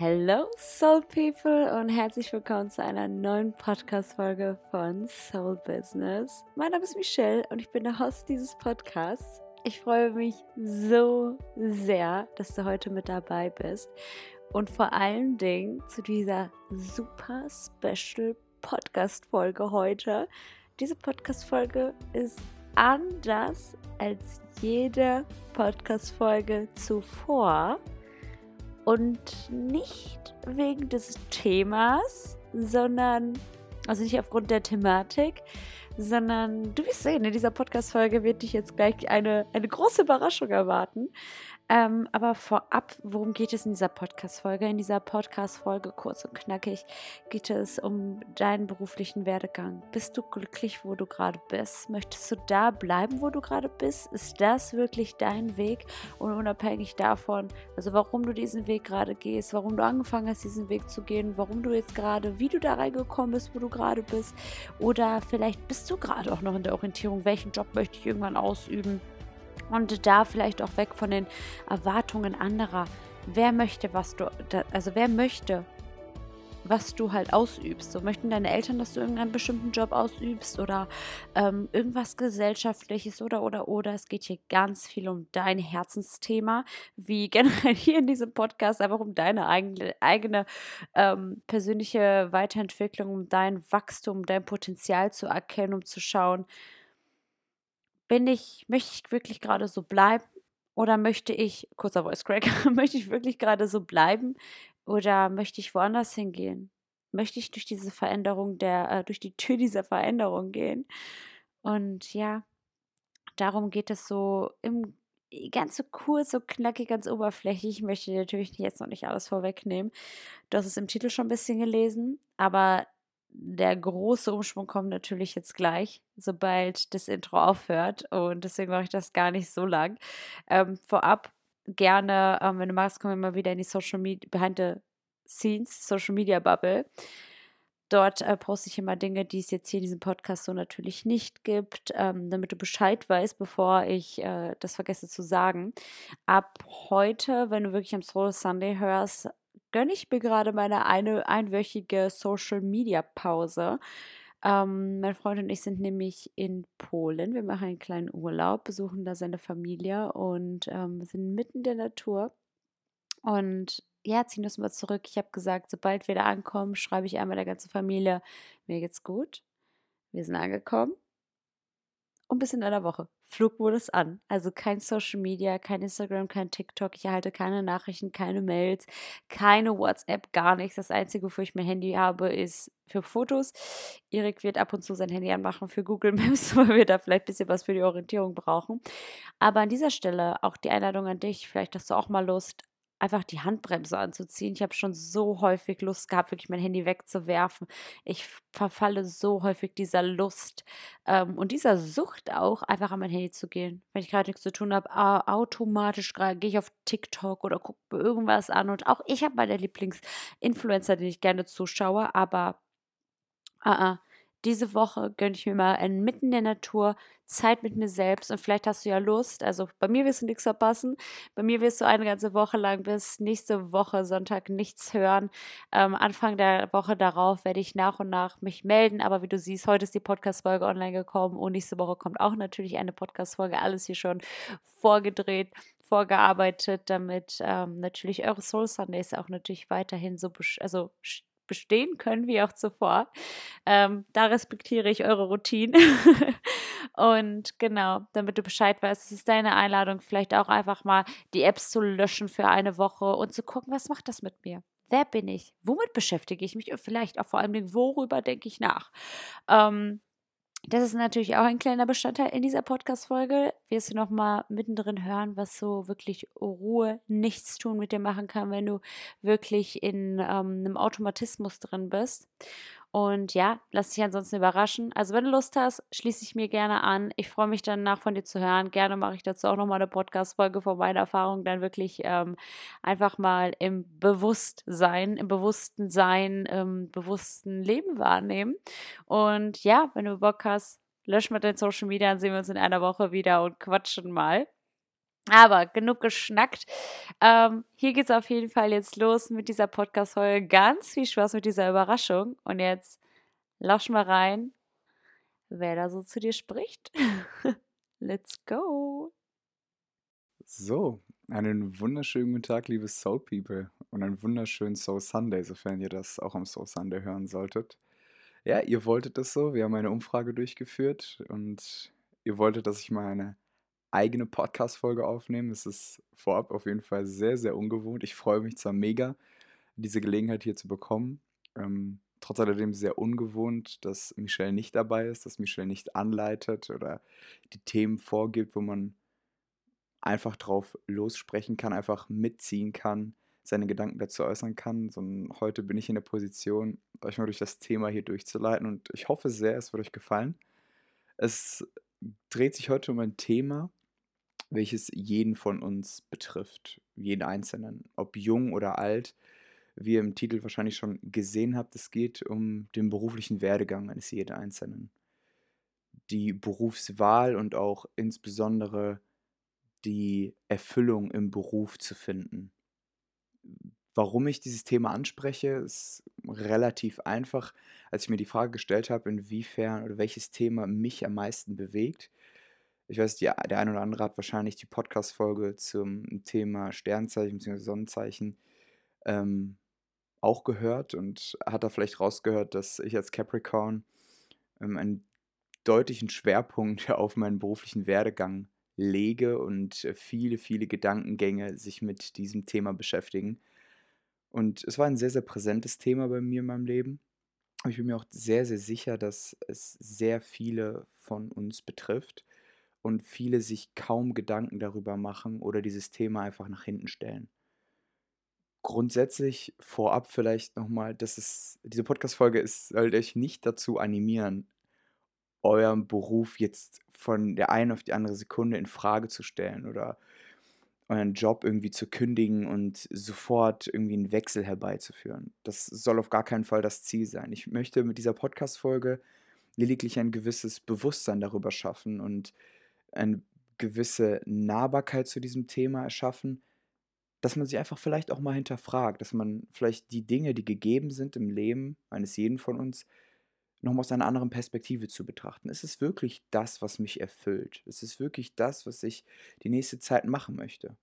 Hello Soul People und herzlich willkommen zu einer neuen Podcast-Folge von Soul Business. Mein Name ist Michelle und ich bin der Host dieses Podcasts. Ich freue mich so sehr, dass du heute mit dabei bist und vor allen Dingen zu dieser super special Podcast-Folge heute. Diese Podcast-Folge ist anders als jede Podcast-Folge zuvor und nicht wegen des Themas, sondern, also nicht aufgrund der Thematik, sondern du wirst sehen, in dieser Podcast-Folge wird dich jetzt gleich eine, eine große Überraschung erwarten. Ähm, aber vorab, worum geht es in dieser Podcast-Folge? In dieser Podcast-Folge, kurz und knackig, geht es um deinen beruflichen Werdegang. Bist du glücklich, wo du gerade bist? Möchtest du da bleiben, wo du gerade bist? Ist das wirklich dein Weg? Und unabhängig davon, also warum du diesen Weg gerade gehst, warum du angefangen hast, diesen Weg zu gehen, warum du jetzt gerade, wie du da reingekommen bist, wo du gerade bist, oder vielleicht bist du gerade auch noch in der Orientierung, welchen Job möchte ich irgendwann ausüben? Und da vielleicht auch weg von den Erwartungen anderer. Wer möchte, was du, also wer möchte, was du halt ausübst. So möchten deine Eltern, dass du irgendeinen bestimmten Job ausübst oder ähm, irgendwas Gesellschaftliches oder oder oder. Es geht hier ganz viel um dein Herzensthema, wie generell hier in diesem Podcast, einfach um deine eigene, eigene ähm, persönliche Weiterentwicklung, um dein Wachstum, dein Potenzial zu erkennen, um zu schauen, bin ich, möchte ich wirklich gerade so bleiben? Oder möchte ich, kurzer Voice Crack, möchte ich wirklich gerade so bleiben? Oder möchte ich woanders hingehen? Möchte ich durch diese Veränderung der, äh, durch die Tür dieser Veränderung gehen? Und ja, darum geht es so im ganz so kurz, so knackig, ganz oberflächlich. Ich möchte natürlich jetzt noch nicht alles vorwegnehmen. Du hast es im Titel schon ein bisschen gelesen, aber der große Umschwung kommt natürlich jetzt gleich, sobald das Intro aufhört. Und deswegen mache ich das gar nicht so lang. Ähm, vorab gerne, ähm, wenn du magst, kommen wir mal wieder in die Social Media, Behind the Scenes, Social Media Bubble. Dort äh, poste ich immer Dinge, die es jetzt hier in diesem Podcast so natürlich nicht gibt, ähm, damit du Bescheid weißt, bevor ich äh, das vergesse zu sagen. Ab heute, wenn du wirklich am Soul Sunday hörst, gönne ich mir gerade meine eine einwöchige Social Media Pause. Ähm, mein Freund und ich sind nämlich in Polen. Wir machen einen kleinen Urlaub, besuchen da seine Familie und ähm, sind mitten in der Natur. Und ja, ziehen uns mal zurück. Ich habe gesagt, sobald wir da ankommen, schreibe ich einmal der ganzen Familie, mir geht's gut. Wir sind angekommen und bis in einer Woche. Flugmodus an. Also kein Social Media, kein Instagram, kein TikTok. Ich erhalte keine Nachrichten, keine Mails, keine WhatsApp, gar nichts. Das Einzige, wofür ich mein Handy habe, ist für Fotos. Erik wird ab und zu sein Handy anmachen für Google Maps, weil wir da vielleicht ein bisschen was für die Orientierung brauchen. Aber an dieser Stelle auch die Einladung an dich. Vielleicht hast du auch mal Lust, einfach die Handbremse anzuziehen. Ich habe schon so häufig Lust gehabt, wirklich mein Handy wegzuwerfen. Ich verfalle so häufig dieser Lust ähm, und dieser Sucht auch, einfach an mein Handy zu gehen. Wenn ich gerade nichts zu tun habe, automatisch gehe ich auf TikTok oder gucke mir irgendwas an. Und auch ich habe meine Lieblingsinfluencer, den ich gerne zuschaue, aber uh -uh, diese Woche gönne ich mir mal ein mitten in der Natur, Zeit mit mir selbst und vielleicht hast du ja Lust. Also bei mir wirst du nichts verpassen. Bei mir wirst du eine ganze Woche lang bis nächste Woche Sonntag nichts hören. Ähm, Anfang der Woche darauf werde ich nach und nach mich melden. Aber wie du siehst, heute ist die Podcast-Folge online gekommen und nächste Woche kommt auch natürlich eine Podcast-Folge. Alles hier schon vorgedreht vorgearbeitet, damit ähm, natürlich eure Soul Sundays auch natürlich weiterhin so also bestehen können, wie auch zuvor. Ähm, da respektiere ich eure Routine. und genau, damit du Bescheid weißt, es ist deine Einladung, vielleicht auch einfach mal die Apps zu löschen für eine Woche und zu gucken, was macht das mit mir? Wer bin ich? Womit beschäftige ich mich? Und vielleicht auch vor allem, worüber denke ich nach? Ähm, das ist natürlich auch ein kleiner Bestandteil in dieser Podcast-Folge. Wirst du nochmal mittendrin hören, was so wirklich Ruhe, nichts tun mit dir machen kann, wenn du wirklich in ähm, einem Automatismus drin bist. Und ja, lass dich ansonsten überraschen. Also, wenn du Lust hast, schließe ich mir gerne an. Ich freue mich danach von dir zu hören. Gerne mache ich dazu auch nochmal eine Podcast-Folge von meiner Erfahrung, dann wirklich ähm, einfach mal im Bewusstsein, im bewussten Sein, im bewussten Leben wahrnehmen. Und ja, wenn du Bock hast, lösch mal dein Social Media, dann sehen wir uns in einer Woche wieder und quatschen mal. Aber genug geschnackt. Ähm, hier geht es auf jeden Fall jetzt los mit dieser Podcast-Folge. Ganz viel Spaß mit dieser Überraschung. Und jetzt lausch mal rein, wer da so zu dir spricht. Let's go. So, einen wunderschönen guten Tag, liebe Soul People. Und einen wunderschönen Soul Sunday, sofern ihr das auch am Soul Sunday hören solltet. Ja, ihr wolltet das so. Wir haben eine Umfrage durchgeführt und ihr wolltet, dass ich mal eine eigene Podcast-Folge aufnehmen. Es ist vorab auf jeden Fall sehr, sehr ungewohnt. Ich freue mich zwar mega, diese Gelegenheit hier zu bekommen. Ähm, trotz alledem sehr ungewohnt, dass Michelle nicht dabei ist, dass Michelle nicht anleitet oder die Themen vorgibt, wo man einfach drauf lossprechen kann, einfach mitziehen kann, seine Gedanken dazu äußern kann. Sondern heute bin ich in der Position, euch mal durch das Thema hier durchzuleiten und ich hoffe sehr, es wird euch gefallen. Es dreht sich heute um ein Thema, welches jeden von uns betrifft, jeden Einzelnen, ob jung oder alt. Wie ihr im Titel wahrscheinlich schon gesehen habt, es geht um den beruflichen Werdegang eines jeden Einzelnen. Die Berufswahl und auch insbesondere die Erfüllung im Beruf zu finden. Warum ich dieses Thema anspreche, ist relativ einfach. Als ich mir die Frage gestellt habe, inwiefern oder welches Thema mich am meisten bewegt, ich weiß, die, der eine oder andere hat wahrscheinlich die Podcast-Folge zum Thema Sternzeichen bzw. Sonnenzeichen ähm, auch gehört und hat da vielleicht rausgehört, dass ich als Capricorn ähm, einen deutlichen Schwerpunkt auf meinen beruflichen Werdegang lege und viele, viele Gedankengänge sich mit diesem Thema beschäftigen. Und es war ein sehr, sehr präsentes Thema bei mir in meinem Leben. Ich bin mir auch sehr, sehr sicher, dass es sehr viele von uns betrifft und viele sich kaum Gedanken darüber machen oder dieses Thema einfach nach hinten stellen. Grundsätzlich vorab vielleicht nochmal, dass es, diese Podcast-Folge soll euch nicht dazu animieren, euren Beruf jetzt von der einen auf die andere Sekunde in Frage zu stellen oder euren Job irgendwie zu kündigen und sofort irgendwie einen Wechsel herbeizuführen. Das soll auf gar keinen Fall das Ziel sein. Ich möchte mit dieser Podcast-Folge lediglich ein gewisses Bewusstsein darüber schaffen und eine gewisse Nahbarkeit zu diesem Thema erschaffen, dass man sich einfach vielleicht auch mal hinterfragt, dass man vielleicht die Dinge, die gegeben sind im Leben eines jeden von uns, nochmal aus einer anderen Perspektive zu betrachten. Ist es wirklich das, was mich erfüllt? Ist es wirklich das, was ich die nächste Zeit machen möchte?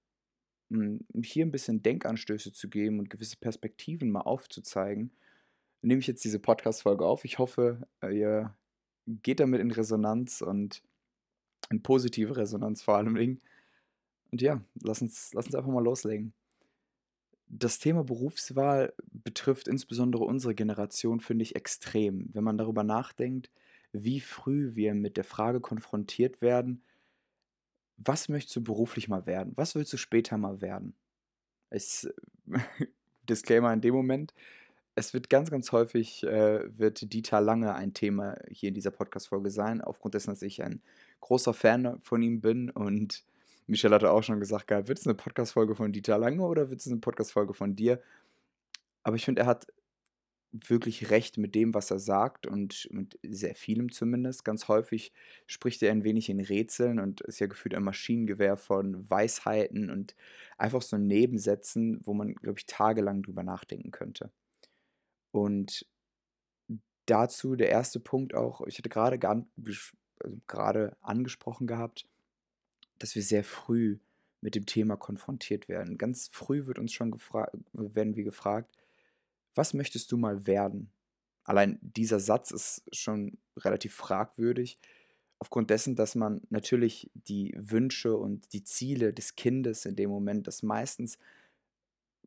Um hier ein bisschen Denkanstöße zu geben und gewisse Perspektiven mal aufzuzeigen, nehme ich jetzt diese Podcast-Folge auf. Ich hoffe, ihr geht damit in Resonanz und in positive Resonanz vor allem. Und ja, lass uns, lass uns einfach mal loslegen. Das Thema Berufswahl betrifft insbesondere unsere Generation, finde ich, extrem. Wenn man darüber nachdenkt, wie früh wir mit der Frage konfrontiert werden, was möchtest du beruflich mal werden? Was willst du später mal werden? Ich, Disclaimer in dem Moment, es wird ganz, ganz häufig, äh, wird Dieter Lange ein Thema hier in dieser Podcast-Folge sein, aufgrund dessen, dass ich ein großer Fan von ihm bin und Michelle hatte auch schon gesagt, wird es eine Podcast-Folge von Dieter Lange oder wird es eine Podcast-Folge von dir? Aber ich finde, er hat wirklich recht mit dem, was er sagt und mit sehr vielem zumindest. Ganz häufig spricht er ein wenig in Rätseln und ist ja gefühlt ein Maschinengewehr von Weisheiten und einfach so Nebensätzen, wo man, glaube ich, tagelang drüber nachdenken könnte. Und dazu der erste Punkt auch, ich hatte gerade also gerade angesprochen gehabt, dass wir sehr früh mit dem Thema konfrontiert werden. Ganz früh wird uns schon werden wir gefragt, was möchtest du mal werden? Allein dieser Satz ist schon relativ fragwürdig, aufgrund dessen, dass man natürlich die Wünsche und die Ziele des Kindes in dem Moment, das meistens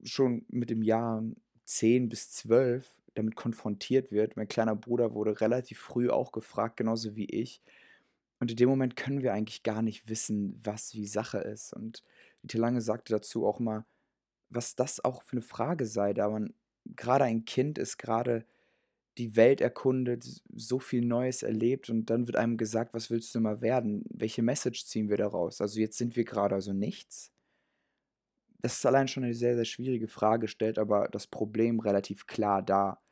schon mit dem Jahr 10 bis 12 damit konfrontiert wird. Mein kleiner Bruder wurde relativ früh auch gefragt, genauso wie ich, und in dem Moment können wir eigentlich gar nicht wissen, was wie Sache ist. Und Dieter Lange sagte dazu auch mal, was das auch für eine Frage sei, da man gerade ein Kind ist, gerade die Welt erkundet, so viel Neues erlebt und dann wird einem gesagt, was willst du mal werden? Welche Message ziehen wir daraus? Also jetzt sind wir gerade also nichts. Das ist allein schon eine sehr, sehr schwierige Frage, stellt aber das Problem relativ klar dar.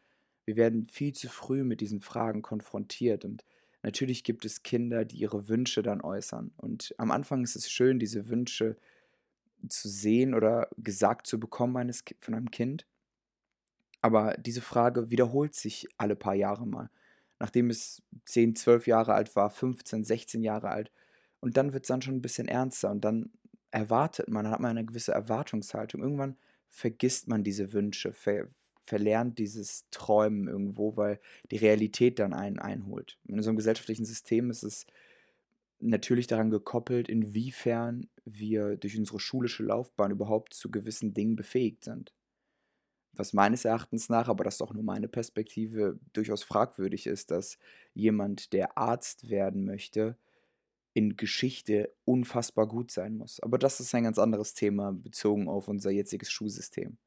Wir werden viel zu früh mit diesen Fragen konfrontiert und Natürlich gibt es Kinder, die ihre Wünsche dann äußern. Und am Anfang ist es schön, diese Wünsche zu sehen oder gesagt zu bekommen eines, von einem Kind. Aber diese Frage wiederholt sich alle paar Jahre mal. Nachdem es 10, 12 Jahre alt war, 15, 16 Jahre alt. Und dann wird es dann schon ein bisschen ernster und dann erwartet man, dann hat man eine gewisse Erwartungshaltung. Irgendwann vergisst man diese Wünsche, ver verlernt dieses Träumen irgendwo, weil die Realität dann einen einholt. In so einem gesellschaftlichen System ist es natürlich daran gekoppelt, inwiefern wir durch unsere schulische Laufbahn überhaupt zu gewissen Dingen befähigt sind. Was meines Erachtens nach, aber das ist auch nur meine Perspektive, durchaus fragwürdig ist, dass jemand, der Arzt werden möchte, in Geschichte unfassbar gut sein muss. Aber das ist ein ganz anderes Thema bezogen auf unser jetziges Schulsystem.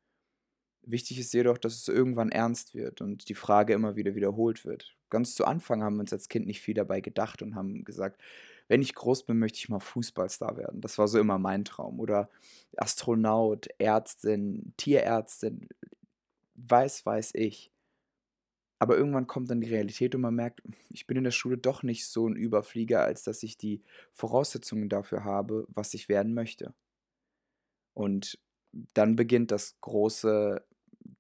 Wichtig ist jedoch, dass es irgendwann ernst wird und die Frage immer wieder wiederholt wird. Ganz zu Anfang haben wir uns als Kind nicht viel dabei gedacht und haben gesagt, wenn ich groß bin, möchte ich mal Fußballstar werden. Das war so immer mein Traum. Oder Astronaut, Ärztin, Tierärztin, weiß, weiß ich. Aber irgendwann kommt dann die Realität und man merkt, ich bin in der Schule doch nicht so ein Überflieger, als dass ich die Voraussetzungen dafür habe, was ich werden möchte. Und dann beginnt das große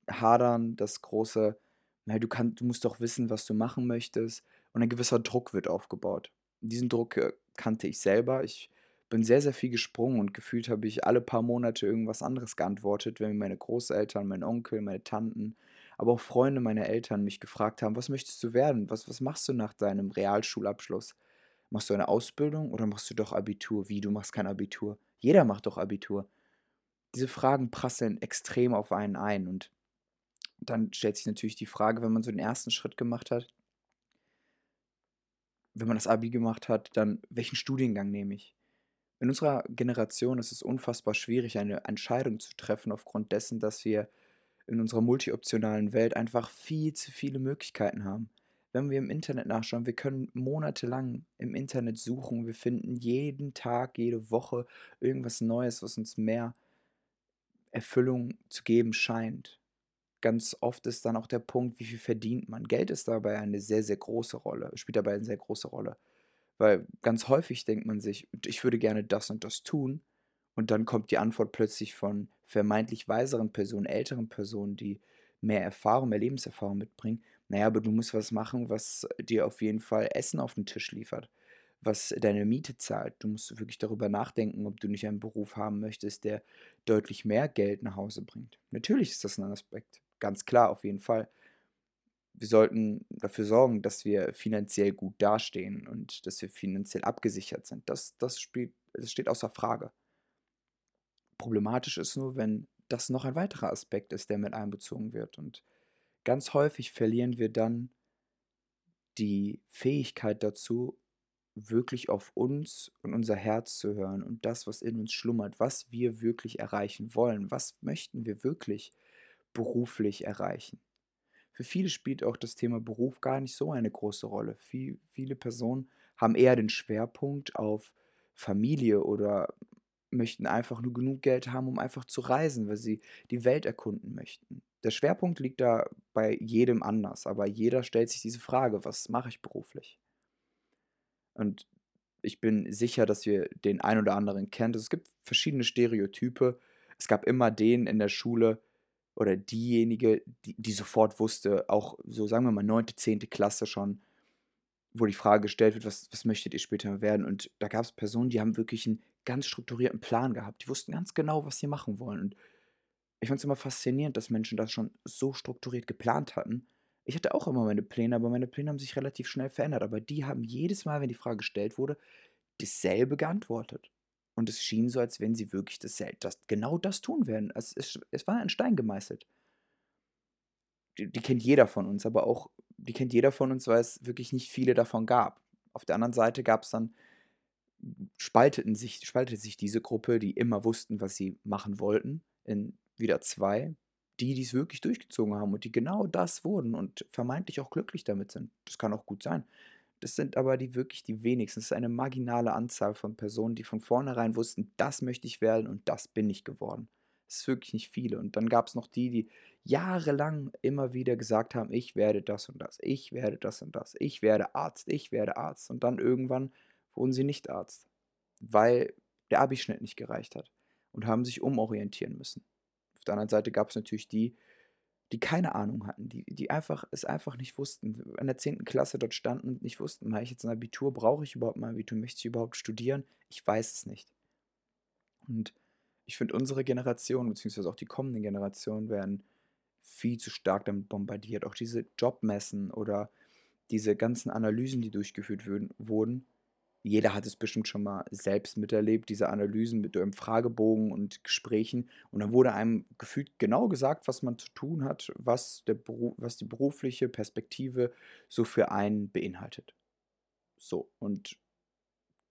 Hadern, das große, na, du, kann, du musst doch wissen, was du machen möchtest. Und ein gewisser Druck wird aufgebaut. Diesen Druck äh, kannte ich selber. Ich bin sehr, sehr viel gesprungen und gefühlt habe ich alle paar Monate irgendwas anderes geantwortet, wenn meine Großeltern, mein Onkel, meine Tanten aber auch Freunde meiner Eltern mich gefragt haben, was möchtest du werden? Was, was machst du nach deinem Realschulabschluss? Machst du eine Ausbildung oder machst du doch Abitur? Wie, du machst kein Abitur? Jeder macht doch Abitur. Diese Fragen prasseln extrem auf einen ein und dann stellt sich natürlich die Frage, wenn man so den ersten Schritt gemacht hat, wenn man das Abi gemacht hat, dann welchen Studiengang nehme ich? In unserer Generation ist es unfassbar schwierig, eine Entscheidung zu treffen aufgrund dessen, dass wir in unserer multioptionalen Welt einfach viel zu viele Möglichkeiten haben. Wenn wir im Internet nachschauen, wir können monatelang im Internet suchen, wir finden jeden Tag, jede Woche irgendwas Neues, was uns mehr Erfüllung zu geben scheint. Ganz oft ist dann auch der Punkt, wie viel verdient man. Geld ist dabei eine sehr, sehr große Rolle, spielt dabei eine sehr große Rolle. Weil ganz häufig denkt man sich, ich würde gerne das und das tun, und dann kommt die Antwort plötzlich von vermeintlich weiseren Personen, älteren Personen, die mehr Erfahrung, mehr Lebenserfahrung mitbringen. Naja, aber du musst was machen, was dir auf jeden Fall Essen auf den Tisch liefert, was deine Miete zahlt. Du musst wirklich darüber nachdenken, ob du nicht einen Beruf haben möchtest, der deutlich mehr Geld nach Hause bringt. Natürlich ist das ein Aspekt, ganz klar, auf jeden Fall. Wir sollten dafür sorgen, dass wir finanziell gut dastehen und dass wir finanziell abgesichert sind. Das, das, spielt, das steht außer Frage. Problematisch ist nur, wenn das noch ein weiterer Aspekt ist, der mit einbezogen wird. Und ganz häufig verlieren wir dann die Fähigkeit dazu, wirklich auf uns und unser Herz zu hören und das, was in uns schlummert, was wir wirklich erreichen wollen, was möchten wir wirklich beruflich erreichen. Für viele spielt auch das Thema Beruf gar nicht so eine große Rolle. Viel, viele Personen haben eher den Schwerpunkt auf Familie oder möchten einfach nur genug Geld haben, um einfach zu reisen, weil sie die Welt erkunden möchten. Der Schwerpunkt liegt da bei jedem anders, aber jeder stellt sich diese Frage, was mache ich beruflich? Und ich bin sicher, dass ihr den einen oder anderen kennt. Es gibt verschiedene Stereotype. Es gab immer den in der Schule oder diejenige, die, die sofort wusste, auch so sagen wir mal 9., 10. Klasse schon, wo die Frage gestellt wird, was, was möchtet ihr später werden? Und da gab es Personen, die haben wirklich einen ganz strukturierten Plan gehabt. Die wussten ganz genau, was sie machen wollen. Und ich fand es immer faszinierend, dass Menschen das schon so strukturiert geplant hatten. Ich hatte auch immer meine Pläne, aber meine Pläne haben sich relativ schnell verändert. Aber die haben jedes Mal, wenn die Frage gestellt wurde, dasselbe geantwortet. Und es schien so, als wenn sie wirklich dasselbe, das, genau das tun werden. Es, es, es war ein Stein gemeißelt. Die, die kennt jeder von uns, aber auch, die kennt jeder von uns, weil es wirklich nicht viele davon gab. Auf der anderen Seite gab es dann spalteten sich, spaltete sich diese Gruppe, die immer wussten, was sie machen wollten, in wieder zwei, die dies wirklich durchgezogen haben und die genau das wurden und vermeintlich auch glücklich damit sind. Das kann auch gut sein. Das sind aber die wirklich die wenigsten. Es ist eine marginale Anzahl von Personen, die von vornherein wussten, das möchte ich werden und das bin ich geworden. Das ist wirklich nicht viele. Und dann gab es noch die, die jahrelang immer wieder gesagt haben, ich werde das und das, ich werde das und das, ich werde Arzt, ich werde Arzt. Und dann irgendwann wurden sie nicht Arzt, weil der Abischnitt nicht gereicht hat. und haben sich umorientieren müssen. Auf der anderen Seite gab es natürlich die, die keine Ahnung hatten, die, die einfach es einfach nicht wussten. In der 10. Klasse dort standen und nicht wussten, mache ich jetzt ein Abitur, brauche ich überhaupt ein Abitur, möchte ich überhaupt studieren? Ich weiß es nicht. Und ich finde, unsere Generation, beziehungsweise auch die kommenden Generationen, werden viel zu stark damit bombardiert. Auch diese Jobmessen oder diese ganzen Analysen, die durchgeführt wurden, jeder hat es bestimmt schon mal selbst miterlebt, diese Analysen mit einem Fragebogen und Gesprächen. Und dann wurde einem gefühlt genau gesagt, was man zu tun hat, was, der Beruf, was die berufliche Perspektive so für einen beinhaltet. So, und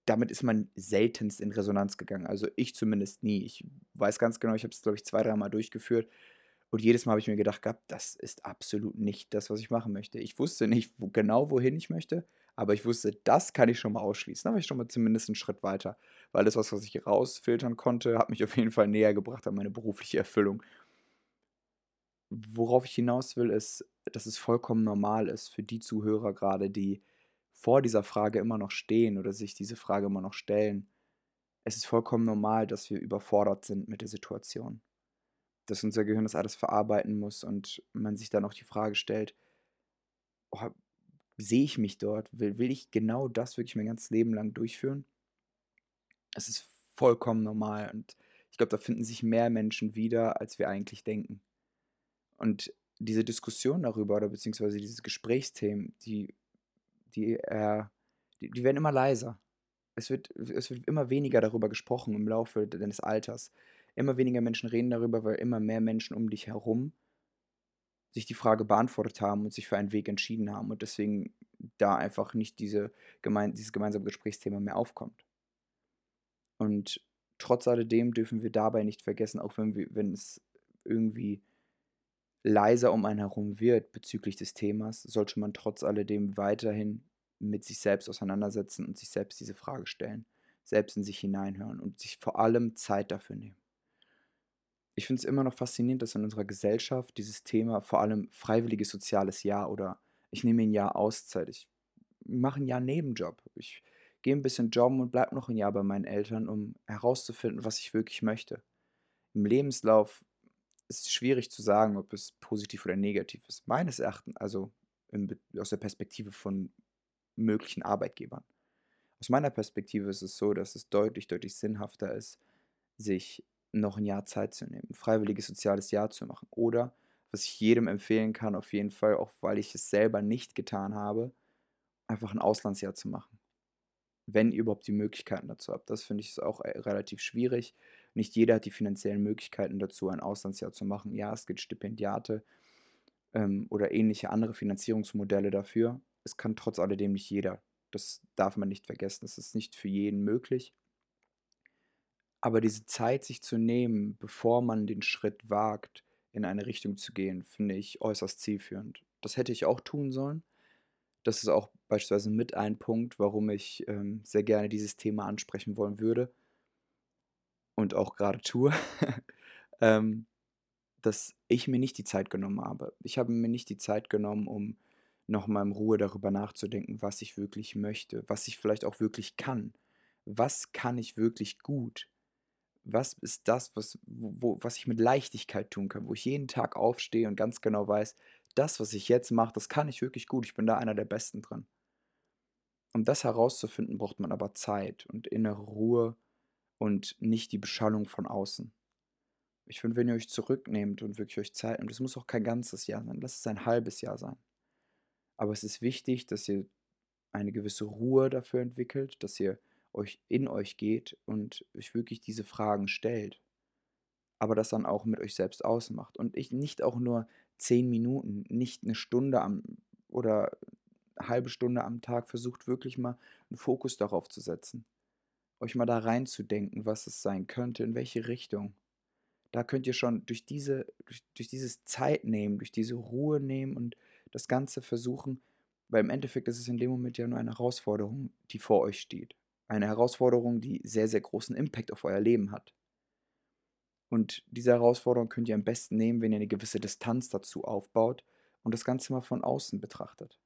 damit ist man seltenst in Resonanz gegangen. Also ich zumindest nie. Ich weiß ganz genau, ich habe es, glaube ich, zwei, dreimal durchgeführt. Und jedes Mal habe ich mir gedacht gehabt, das ist absolut nicht das, was ich machen möchte. Ich wusste nicht wo, genau, wohin ich möchte, aber ich wusste, das kann ich schon mal ausschließen. Da war ich schon mal zumindest einen Schritt weiter. Weil das, was, was ich rausfiltern konnte, hat mich auf jeden Fall näher gebracht an meine berufliche Erfüllung. Worauf ich hinaus will, ist, dass es vollkommen normal ist für die Zuhörer gerade, die vor dieser Frage immer noch stehen oder sich diese Frage immer noch stellen. Es ist vollkommen normal, dass wir überfordert sind mit der Situation. Dass unser Gehirn das alles verarbeiten muss und man sich dann auch die Frage stellt, oh, sehe ich mich dort? Will, will ich genau das wirklich mein ganzes Leben lang durchführen? Es ist vollkommen normal und ich glaube, da finden sich mehr Menschen wieder, als wir eigentlich denken. Und diese Diskussion darüber oder beziehungsweise diese Gesprächsthemen, die, die, äh, die, die werden immer leiser. Es wird, es wird immer weniger darüber gesprochen im Laufe deines Alters. Immer weniger Menschen reden darüber, weil immer mehr Menschen um dich herum sich die Frage beantwortet haben und sich für einen Weg entschieden haben und deswegen da einfach nicht diese gemein, dieses gemeinsame Gesprächsthema mehr aufkommt. Und trotz alledem dürfen wir dabei nicht vergessen, auch wenn, wir, wenn es irgendwie leiser um einen herum wird bezüglich des Themas, sollte man trotz alledem weiterhin mit sich selbst auseinandersetzen und sich selbst diese Frage stellen, selbst in sich hineinhören und sich vor allem Zeit dafür nehmen ich finde es immer noch faszinierend, dass in unserer Gesellschaft dieses Thema, vor allem freiwilliges soziales Jahr oder ich nehme ein Jahr Auszeit, ich mache ein Jahr Nebenjob, ich gehe ein bisschen jobben und bleibe noch ein Jahr bei meinen Eltern, um herauszufinden, was ich wirklich möchte. Im Lebenslauf ist es schwierig zu sagen, ob es positiv oder negativ ist. Meines Erachtens, also in, aus der Perspektive von möglichen Arbeitgebern. Aus meiner Perspektive ist es so, dass es deutlich, deutlich sinnhafter ist, sich noch ein Jahr Zeit zu nehmen, ein freiwilliges soziales Jahr zu machen. Oder, was ich jedem empfehlen kann, auf jeden Fall, auch weil ich es selber nicht getan habe, einfach ein Auslandsjahr zu machen. Wenn ihr überhaupt die Möglichkeiten dazu habt. Das finde ich auch äh, relativ schwierig. Nicht jeder hat die finanziellen Möglichkeiten dazu, ein Auslandsjahr zu machen. Ja, es gibt Stipendiate ähm, oder ähnliche andere Finanzierungsmodelle dafür. Es kann trotz alledem nicht jeder. Das darf man nicht vergessen. Das ist nicht für jeden möglich. Aber diese Zeit sich zu nehmen, bevor man den Schritt wagt, in eine Richtung zu gehen, finde ich äußerst zielführend. Das hätte ich auch tun sollen. Das ist auch beispielsweise mit ein Punkt, warum ich ähm, sehr gerne dieses Thema ansprechen wollen würde und auch gerade tue, ähm, dass ich mir nicht die Zeit genommen habe. Ich habe mir nicht die Zeit genommen, um nochmal in Ruhe darüber nachzudenken, was ich wirklich möchte, was ich vielleicht auch wirklich kann. Was kann ich wirklich gut? Was ist das, was, wo, was ich mit Leichtigkeit tun kann, wo ich jeden Tag aufstehe und ganz genau weiß, das, was ich jetzt mache, das kann ich wirklich gut, ich bin da einer der Besten drin. Um das herauszufinden, braucht man aber Zeit und innere Ruhe und nicht die Beschallung von außen. Ich finde, wenn ihr euch zurücknehmt und wirklich euch Zeit nehmt, das muss auch kein ganzes Jahr sein, lass es ein halbes Jahr sein. Aber es ist wichtig, dass ihr eine gewisse Ruhe dafür entwickelt, dass ihr euch in euch geht und euch wirklich diese Fragen stellt, aber das dann auch mit euch selbst ausmacht und ich nicht auch nur zehn Minuten, nicht eine Stunde am oder eine halbe Stunde am Tag versucht wirklich mal einen Fokus darauf zu setzen, euch mal da reinzudenken, was es sein könnte, in welche Richtung. Da könnt ihr schon durch diese durch, durch dieses Zeit nehmen, durch diese Ruhe nehmen und das Ganze versuchen, weil im Endeffekt ist es in dem Moment ja nur eine Herausforderung, die vor euch steht. Eine Herausforderung, die sehr, sehr großen Impact auf euer Leben hat. Und diese Herausforderung könnt ihr am besten nehmen, wenn ihr eine gewisse Distanz dazu aufbaut und das Ganze mal von außen betrachtet.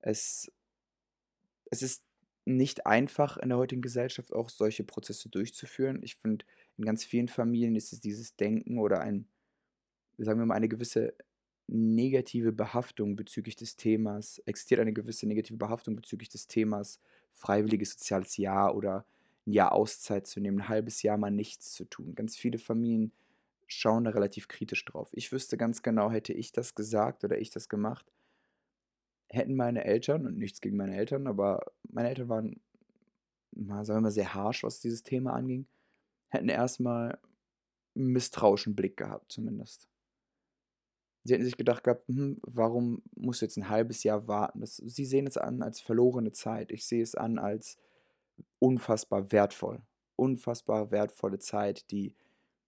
Es, es ist nicht einfach in der heutigen Gesellschaft auch solche Prozesse durchzuführen. Ich finde, in ganz vielen Familien ist es dieses Denken oder ein, sagen wir mal, eine gewisse negative Behaftung bezüglich des Themas, existiert eine gewisse negative Behaftung bezüglich des Themas freiwilliges soziales Jahr oder ein Jahr Auszeit zu nehmen, ein halbes Jahr mal nichts zu tun. Ganz viele Familien schauen da relativ kritisch drauf. Ich wüsste ganz genau, hätte ich das gesagt oder ich das gemacht, hätten meine Eltern, und nichts gegen meine Eltern, aber meine Eltern waren, mal, sagen wir mal, sehr harsch, was dieses Thema anging, hätten erstmal einen misstrauischen Blick gehabt, zumindest. Sie hätten sich gedacht gehabt, hm, warum muss jetzt ein halbes Jahr warten? Das, sie sehen es an als verlorene Zeit. Ich sehe es an als unfassbar wertvoll. Unfassbar wertvolle Zeit, die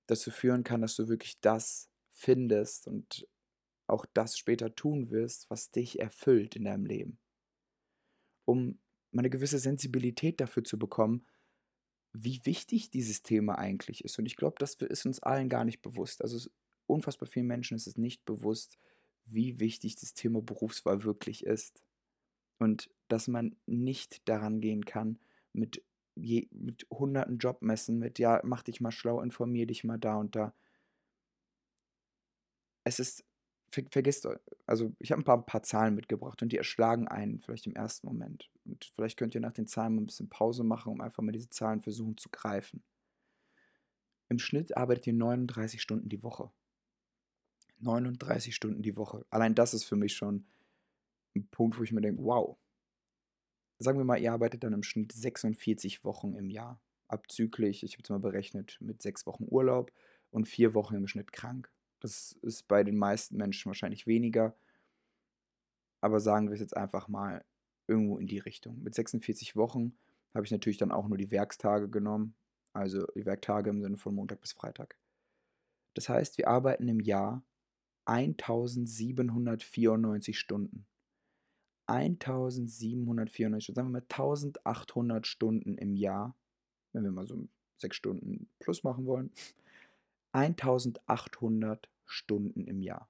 dazu führen kann, dass du wirklich das findest und auch das später tun wirst, was dich erfüllt in deinem Leben. Um eine gewisse Sensibilität dafür zu bekommen, wie wichtig dieses Thema eigentlich ist. Und ich glaube, das ist uns allen gar nicht bewusst. Also unfassbar vielen Menschen ist es nicht bewusst, wie wichtig das Thema Berufswahl wirklich ist. Und dass man nicht daran gehen kann mit, je, mit hunderten Jobmessen, mit ja, mach dich mal schlau, informier dich mal da und da. Es ist, ver, vergisst, also ich habe ein paar, ein paar Zahlen mitgebracht und die erschlagen einen vielleicht im ersten Moment. Und vielleicht könnt ihr nach den Zahlen mal ein bisschen Pause machen, um einfach mal diese Zahlen versuchen zu greifen. Im Schnitt arbeitet ihr 39 Stunden die Woche. 39 Stunden die Woche. Allein das ist für mich schon ein Punkt, wo ich mir denke, wow. Sagen wir mal, ihr arbeitet dann im Schnitt 46 Wochen im Jahr. Abzüglich, ich habe es mal berechnet, mit sechs Wochen Urlaub und vier Wochen im Schnitt krank. Das ist bei den meisten Menschen wahrscheinlich weniger. Aber sagen wir es jetzt einfach mal irgendwo in die Richtung. Mit 46 Wochen habe ich natürlich dann auch nur die Werkstage genommen. Also die Werktage im Sinne von Montag bis Freitag. Das heißt, wir arbeiten im Jahr 1794 Stunden. 1794 Stunden, sagen wir mal 1800 Stunden im Jahr, wenn wir mal so sechs Stunden plus machen wollen. 1800 Stunden im Jahr.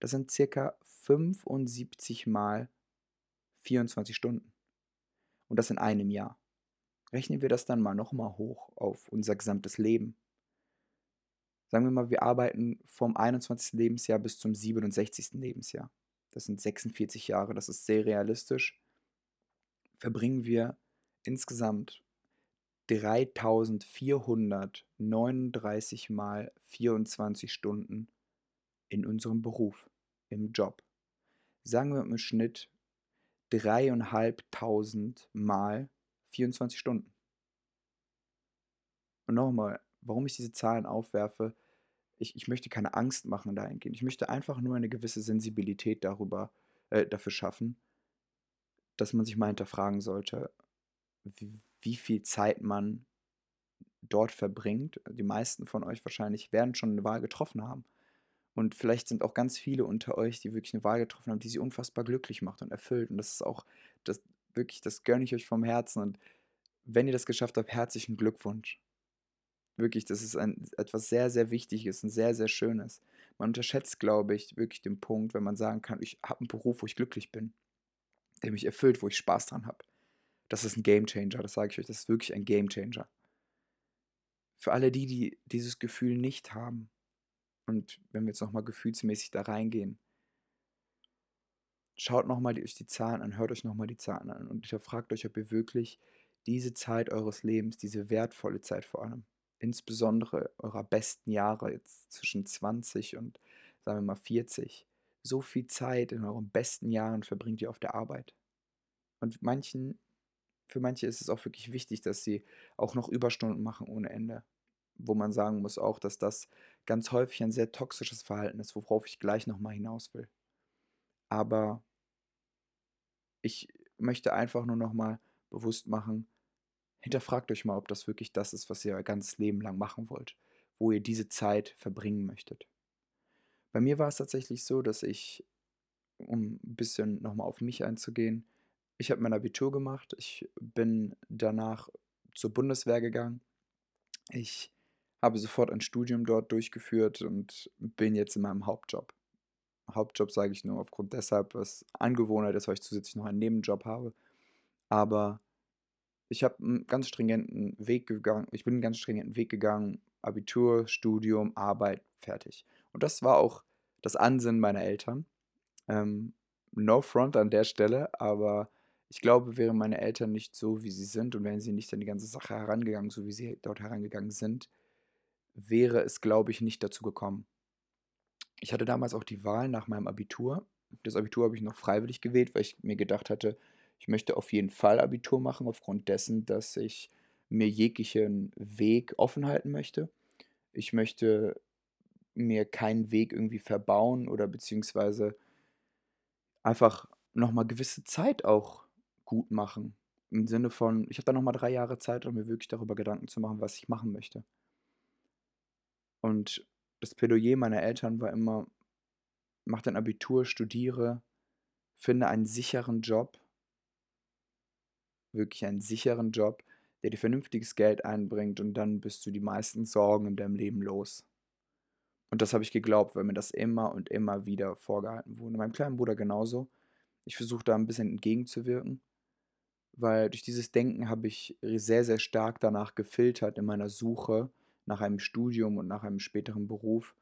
Das sind circa 75 mal 24 Stunden. Und das in einem Jahr. Rechnen wir das dann mal nochmal hoch auf unser gesamtes Leben sagen wir mal, wir arbeiten vom 21. Lebensjahr bis zum 67. Lebensjahr. Das sind 46 Jahre, das ist sehr realistisch. Verbringen wir insgesamt 3439 mal 24 Stunden in unserem Beruf, im Job. Sagen wir im Schnitt dreieinhalbtausend mal 24 Stunden. Und nochmal, warum ich diese Zahlen aufwerfe, ich, ich möchte keine Angst machen dahingehend. Ich möchte einfach nur eine gewisse Sensibilität darüber, äh, dafür schaffen, dass man sich mal hinterfragen sollte, wie, wie viel Zeit man dort verbringt. Die meisten von euch wahrscheinlich werden schon eine Wahl getroffen haben. Und vielleicht sind auch ganz viele unter euch, die wirklich eine Wahl getroffen haben, die sie unfassbar glücklich macht und erfüllt. Und das ist auch, das wirklich, das gönne ich euch vom Herzen. Und wenn ihr das geschafft habt, herzlichen Glückwunsch. Wirklich, das ist ein, etwas sehr, sehr Wichtiges und sehr, sehr Schönes. Man unterschätzt, glaube ich, wirklich den Punkt, wenn man sagen kann, ich habe einen Beruf, wo ich glücklich bin, der mich erfüllt, wo ich Spaß dran habe. Das ist ein Game Changer, das sage ich euch, das ist wirklich ein Game Changer. Für alle die, die dieses Gefühl nicht haben, und wenn wir jetzt nochmal gefühlsmäßig da reingehen, schaut nochmal euch die Zahlen an, hört euch nochmal die Zahlen an und hinterfragt euch, ob ihr wirklich diese Zeit eures Lebens, diese wertvolle Zeit vor allem, insbesondere eurer besten Jahre, jetzt zwischen 20 und sagen wir mal 40, so viel Zeit in euren besten Jahren verbringt ihr auf der Arbeit. Und manchen, für manche ist es auch wirklich wichtig, dass sie auch noch Überstunden machen ohne Ende. Wo man sagen muss auch, dass das ganz häufig ein sehr toxisches Verhalten ist, worauf ich gleich nochmal hinaus will. Aber ich möchte einfach nur nochmal bewusst machen, hinterfragt euch mal, ob das wirklich das ist, was ihr euer ganzes Leben lang machen wollt, wo ihr diese Zeit verbringen möchtet. Bei mir war es tatsächlich so, dass ich, um ein bisschen nochmal auf mich einzugehen, ich habe mein Abitur gemacht, ich bin danach zur Bundeswehr gegangen, ich habe sofort ein Studium dort durchgeführt und bin jetzt in meinem Hauptjob. Hauptjob sage ich nur aufgrund deshalb, was Angewohnheit ist, weil ich zusätzlich noch einen Nebenjob habe. Aber ich habe einen ganz stringenten Weg gegangen ich bin einen ganz stringenten Weg gegangen, Abitur, Studium, Arbeit, fertig. Und das war auch das Ansinnen meiner Eltern. Ähm, no front an der Stelle, aber ich glaube, wären meine Eltern nicht so, wie sie sind und wären sie nicht an die ganze Sache herangegangen, so wie sie dort herangegangen sind, wäre es, glaube ich, nicht dazu gekommen. Ich hatte damals auch die Wahl nach meinem Abitur. Das Abitur habe ich noch freiwillig gewählt, weil ich mir gedacht hatte, ich möchte auf jeden Fall Abitur machen, aufgrund dessen, dass ich mir jeglichen Weg offen halten möchte. Ich möchte mir keinen Weg irgendwie verbauen oder beziehungsweise einfach nochmal gewisse Zeit auch gut machen. Im Sinne von, ich habe da nochmal drei Jahre Zeit, um mir wirklich darüber Gedanken zu machen, was ich machen möchte. Und das Plädoyer meiner Eltern war immer, mach dein Abitur, studiere, finde einen sicheren Job, wirklich einen sicheren Job, der dir vernünftiges Geld einbringt und dann bist du die meisten Sorgen in deinem Leben los. Und das habe ich geglaubt, weil mir das immer und immer wieder vorgehalten wurde. Meinem kleinen Bruder genauso. Ich versuche da ein bisschen entgegenzuwirken, weil durch dieses Denken habe ich sehr, sehr stark danach gefiltert in meiner Suche nach einem Studium und nach einem späteren Beruf,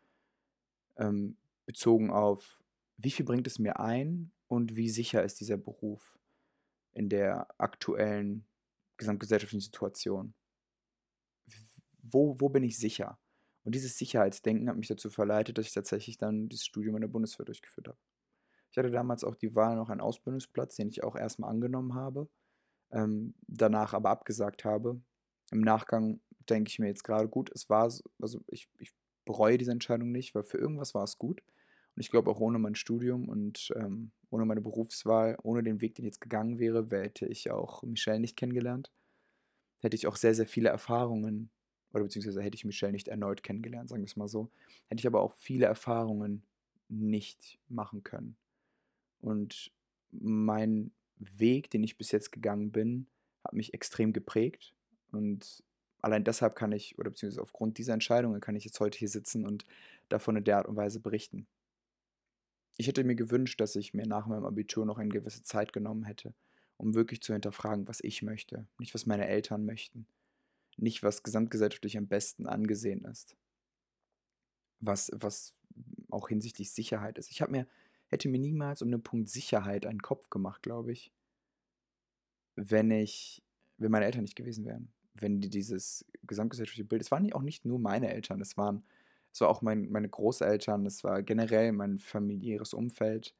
ähm, bezogen auf, wie viel bringt es mir ein und wie sicher ist dieser Beruf in der aktuellen gesamtgesellschaftlichen Situation. Wo, wo bin ich sicher? Und dieses Sicherheitsdenken hat mich dazu verleitet, dass ich tatsächlich dann dieses Studium in der Bundeswehr durchgeführt habe. Ich hatte damals auch die Wahl noch einen Ausbildungsplatz, den ich auch erstmal angenommen habe, ähm, danach aber abgesagt habe. Im Nachgang denke ich mir jetzt gerade gut, es war, also ich, ich bereue diese Entscheidung nicht, weil für irgendwas war es gut. Und ich glaube auch ohne mein Studium und ähm, ohne meine Berufswahl, ohne den Weg, den jetzt gegangen wäre, hätte ich auch Michelle nicht kennengelernt. Hätte ich auch sehr, sehr viele Erfahrungen, oder beziehungsweise hätte ich Michelle nicht erneut kennengelernt, sagen wir es mal so. Hätte ich aber auch viele Erfahrungen nicht machen können. Und mein Weg, den ich bis jetzt gegangen bin, hat mich extrem geprägt. Und allein deshalb kann ich, oder beziehungsweise aufgrund dieser Entscheidungen kann ich jetzt heute hier sitzen und davon in der Art und Weise berichten. Ich hätte mir gewünscht, dass ich mir nach meinem Abitur noch eine gewisse Zeit genommen hätte, um wirklich zu hinterfragen, was ich möchte, nicht was meine Eltern möchten, nicht was gesamtgesellschaftlich am besten angesehen ist, was, was auch hinsichtlich Sicherheit ist. Ich habe mir, hätte mir niemals um den Punkt Sicherheit einen Kopf gemacht, glaube ich, wenn ich, wenn meine Eltern nicht gewesen wären, wenn die dieses gesamtgesellschaftliche Bild, es waren auch nicht nur meine Eltern, es waren es war auch mein, meine Großeltern, es war generell mein familiäres Umfeld.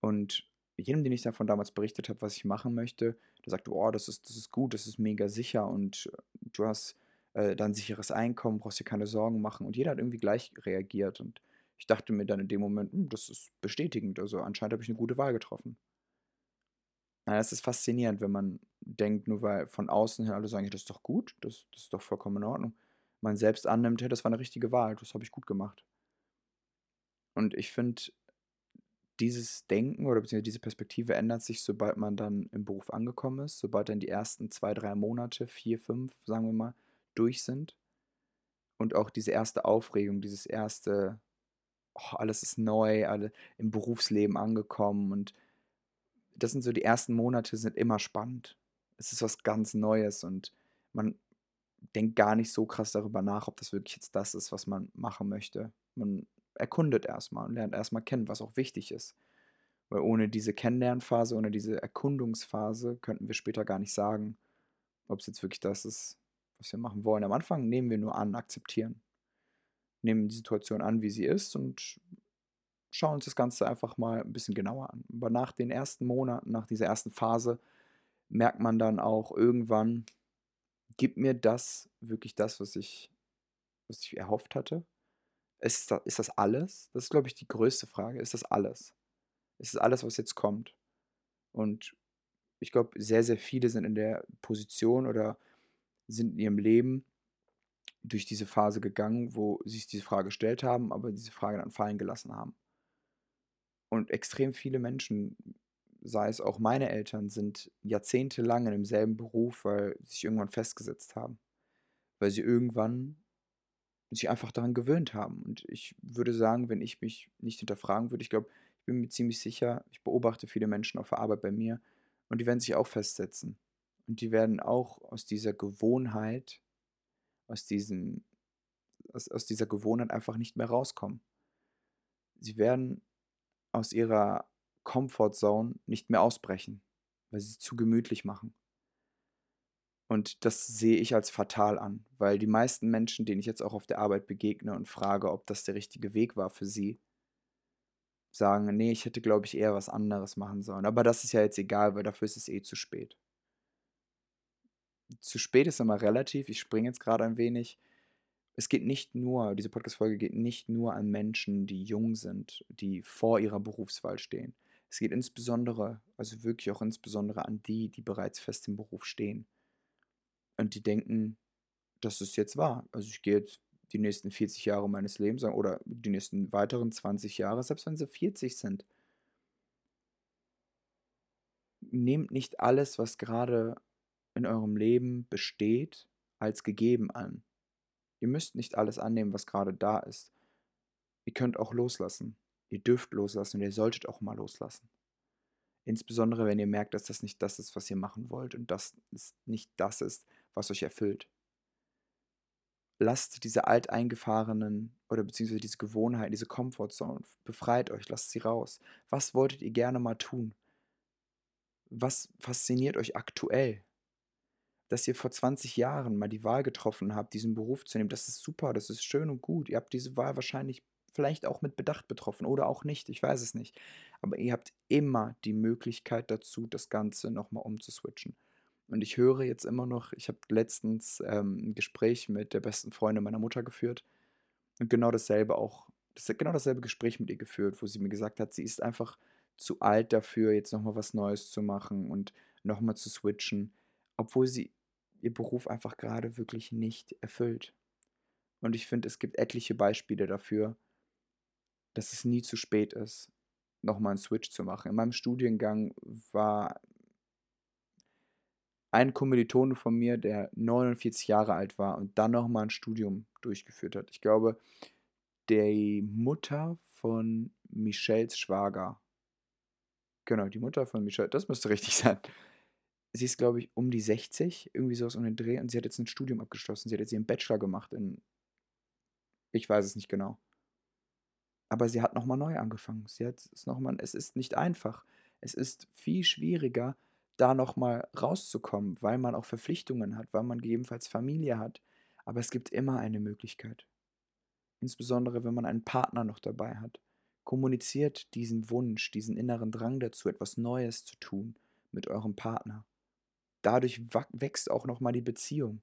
Und jedem, den ich davon damals berichtet habe, was ich machen möchte, der sagte, oh, das ist, das ist gut, das ist mega sicher und äh, du hast äh, dann sicheres Einkommen, brauchst dir keine Sorgen machen. Und jeder hat irgendwie gleich reagiert. Und ich dachte mir dann in dem Moment, hm, das ist bestätigend. Also anscheinend habe ich eine gute Wahl getroffen. Das ist faszinierend, wenn man denkt, nur weil von außen her alle sagen, das ist doch gut, das, das ist doch vollkommen in Ordnung man selbst annimmt, hey, das war eine richtige Wahl, das habe ich gut gemacht. Und ich finde, dieses Denken oder beziehungsweise diese Perspektive ändert sich, sobald man dann im Beruf angekommen ist, sobald dann die ersten zwei, drei Monate, vier, fünf, sagen wir mal, durch sind. Und auch diese erste Aufregung, dieses erste, oh, alles ist neu, alle im Berufsleben angekommen. Und das sind so die ersten Monate, sind immer spannend. Es ist was ganz Neues und man denkt gar nicht so krass darüber nach, ob das wirklich jetzt das ist, was man machen möchte. Man erkundet erstmal und lernt erstmal kennen, was auch wichtig ist. Weil ohne diese Kennenlernphase, ohne diese Erkundungsphase könnten wir später gar nicht sagen, ob es jetzt wirklich das ist, was wir machen wollen. Am Anfang nehmen wir nur an, akzeptieren. Nehmen die Situation an, wie sie ist und schauen uns das Ganze einfach mal ein bisschen genauer an. Aber nach den ersten Monaten, nach dieser ersten Phase, merkt man dann auch irgendwann, gibt mir das wirklich das, was ich, was ich erhofft hatte? Ist das, ist das alles? Das ist, glaube ich, die größte Frage. Ist das alles? Ist das alles, was jetzt kommt? Und ich glaube, sehr, sehr viele sind in der Position oder sind in ihrem Leben durch diese Phase gegangen, wo sie sich diese Frage gestellt haben, aber diese Frage dann fallen gelassen haben. Und extrem viele Menschen sei es auch meine Eltern, sind jahrzehntelang in demselben Beruf, weil sie sich irgendwann festgesetzt haben. Weil sie irgendwann sich einfach daran gewöhnt haben. Und ich würde sagen, wenn ich mich nicht hinterfragen würde, ich glaube, ich bin mir ziemlich sicher, ich beobachte viele Menschen auf der Arbeit bei mir Und die werden sich auch festsetzen. Und die werden auch aus dieser Gewohnheit, aus, diesem, aus, aus dieser Gewohnheit einfach nicht mehr rauskommen. Sie werden aus ihrer Comfortzone nicht mehr ausbrechen, weil sie es zu gemütlich machen. Und das sehe ich als fatal an, weil die meisten Menschen, denen ich jetzt auch auf der Arbeit begegne und frage, ob das der richtige Weg war für sie, sagen, nee, ich hätte, glaube ich, eher was anderes machen sollen. Aber das ist ja jetzt egal, weil dafür ist es eh zu spät. Zu spät ist immer relativ, ich springe jetzt gerade ein wenig. Es geht nicht nur, diese Podcast-Folge geht nicht nur an Menschen, die jung sind, die vor ihrer Berufswahl stehen. Es geht insbesondere, also wirklich auch insbesondere an die, die bereits fest im Beruf stehen. Und die denken, dass es jetzt wahr. Also ich gehe jetzt die nächsten 40 Jahre meines Lebens oder die nächsten weiteren 20 Jahre, selbst wenn sie 40 sind. Nehmt nicht alles, was gerade in eurem Leben besteht, als gegeben an. Ihr müsst nicht alles annehmen, was gerade da ist. Ihr könnt auch loslassen. Ihr dürft loslassen und ihr solltet auch mal loslassen. Insbesondere, wenn ihr merkt, dass das nicht das ist, was ihr machen wollt und das nicht das ist, was euch erfüllt lasst diese alteingefahrenen oder beziehungsweise diese Gewohnheiten, diese Comfortzone, befreit euch, lasst sie raus. Was wolltet ihr gerne mal tun? Was fasziniert euch aktuell? Dass ihr vor 20 Jahren mal die Wahl getroffen habt, diesen Beruf zu nehmen, das ist super, das ist schön und gut. Ihr habt diese Wahl wahrscheinlich vielleicht auch mit Bedacht betroffen oder auch nicht, ich weiß es nicht. Aber ihr habt immer die Möglichkeit dazu, das Ganze nochmal umzuswitchen. Und ich höre jetzt immer noch, ich habe letztens ähm, ein Gespräch mit der besten Freundin meiner Mutter geführt und genau dasselbe auch, das genau dasselbe Gespräch mit ihr geführt, wo sie mir gesagt hat, sie ist einfach zu alt dafür, jetzt nochmal was Neues zu machen und nochmal zu switchen, obwohl sie ihr Beruf einfach gerade wirklich nicht erfüllt. Und ich finde, es gibt etliche Beispiele dafür, dass es nie zu spät ist, nochmal einen Switch zu machen. In meinem Studiengang war ein Kommilitone von mir, der 49 Jahre alt war und dann nochmal ein Studium durchgeführt hat. Ich glaube, die Mutter von Michels Schwager. Genau, die Mutter von Michelle, das müsste richtig sein. Sie ist, glaube ich, um die 60, irgendwie sowas um den Dreh, und sie hat jetzt ein Studium abgeschlossen. Sie hat jetzt ihren Bachelor gemacht in. Ich weiß es nicht genau. Aber sie hat nochmal neu angefangen. Sie hat es nochmal. Es ist nicht einfach. Es ist viel schwieriger, da nochmal rauszukommen, weil man auch Verpflichtungen hat, weil man gegebenenfalls Familie hat. Aber es gibt immer eine Möglichkeit. Insbesondere wenn man einen Partner noch dabei hat. Kommuniziert diesen Wunsch, diesen inneren Drang dazu, etwas Neues zu tun mit eurem Partner. Dadurch wächst auch nochmal die Beziehung.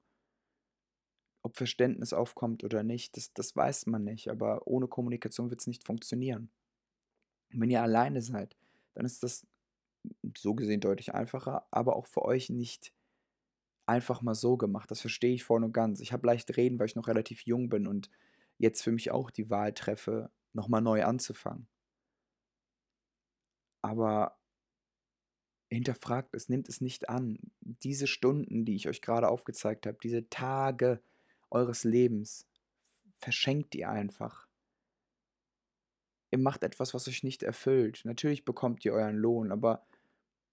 Ob Verständnis aufkommt oder nicht, das, das weiß man nicht, aber ohne Kommunikation wird es nicht funktionieren. Und wenn ihr alleine seid, dann ist das so gesehen deutlich einfacher, aber auch für euch nicht einfach mal so gemacht. Das verstehe ich voll und ganz. Ich habe leicht reden, weil ich noch relativ jung bin und jetzt für mich auch die Wahl treffe, nochmal neu anzufangen. Aber hinterfragt es, nimmt es nicht an. Diese Stunden, die ich euch gerade aufgezeigt habe, diese Tage eures Lebens, verschenkt ihr einfach. Ihr macht etwas, was euch nicht erfüllt. Natürlich bekommt ihr euren Lohn, aber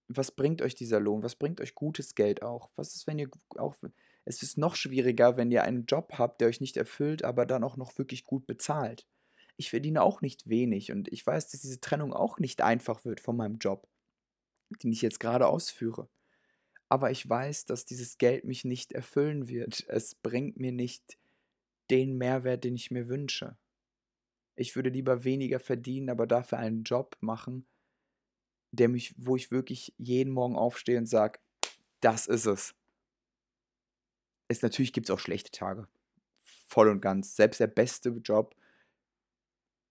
was bringt euch dieser Lohn? Was bringt euch gutes Geld auch? Was ist, wenn ihr auch. Es ist noch schwieriger, wenn ihr einen Job habt, der euch nicht erfüllt, aber dann auch noch wirklich gut bezahlt. Ich verdiene auch nicht wenig und ich weiß, dass diese Trennung auch nicht einfach wird von meinem Job, den ich jetzt gerade ausführe. Aber ich weiß, dass dieses Geld mich nicht erfüllen wird. Es bringt mir nicht den Mehrwert, den ich mir wünsche. Ich würde lieber weniger verdienen, aber dafür einen Job machen, der mich, wo ich wirklich jeden Morgen aufstehe und sage, das ist es. es natürlich gibt es auch schlechte Tage. Voll und ganz. Selbst der beste Job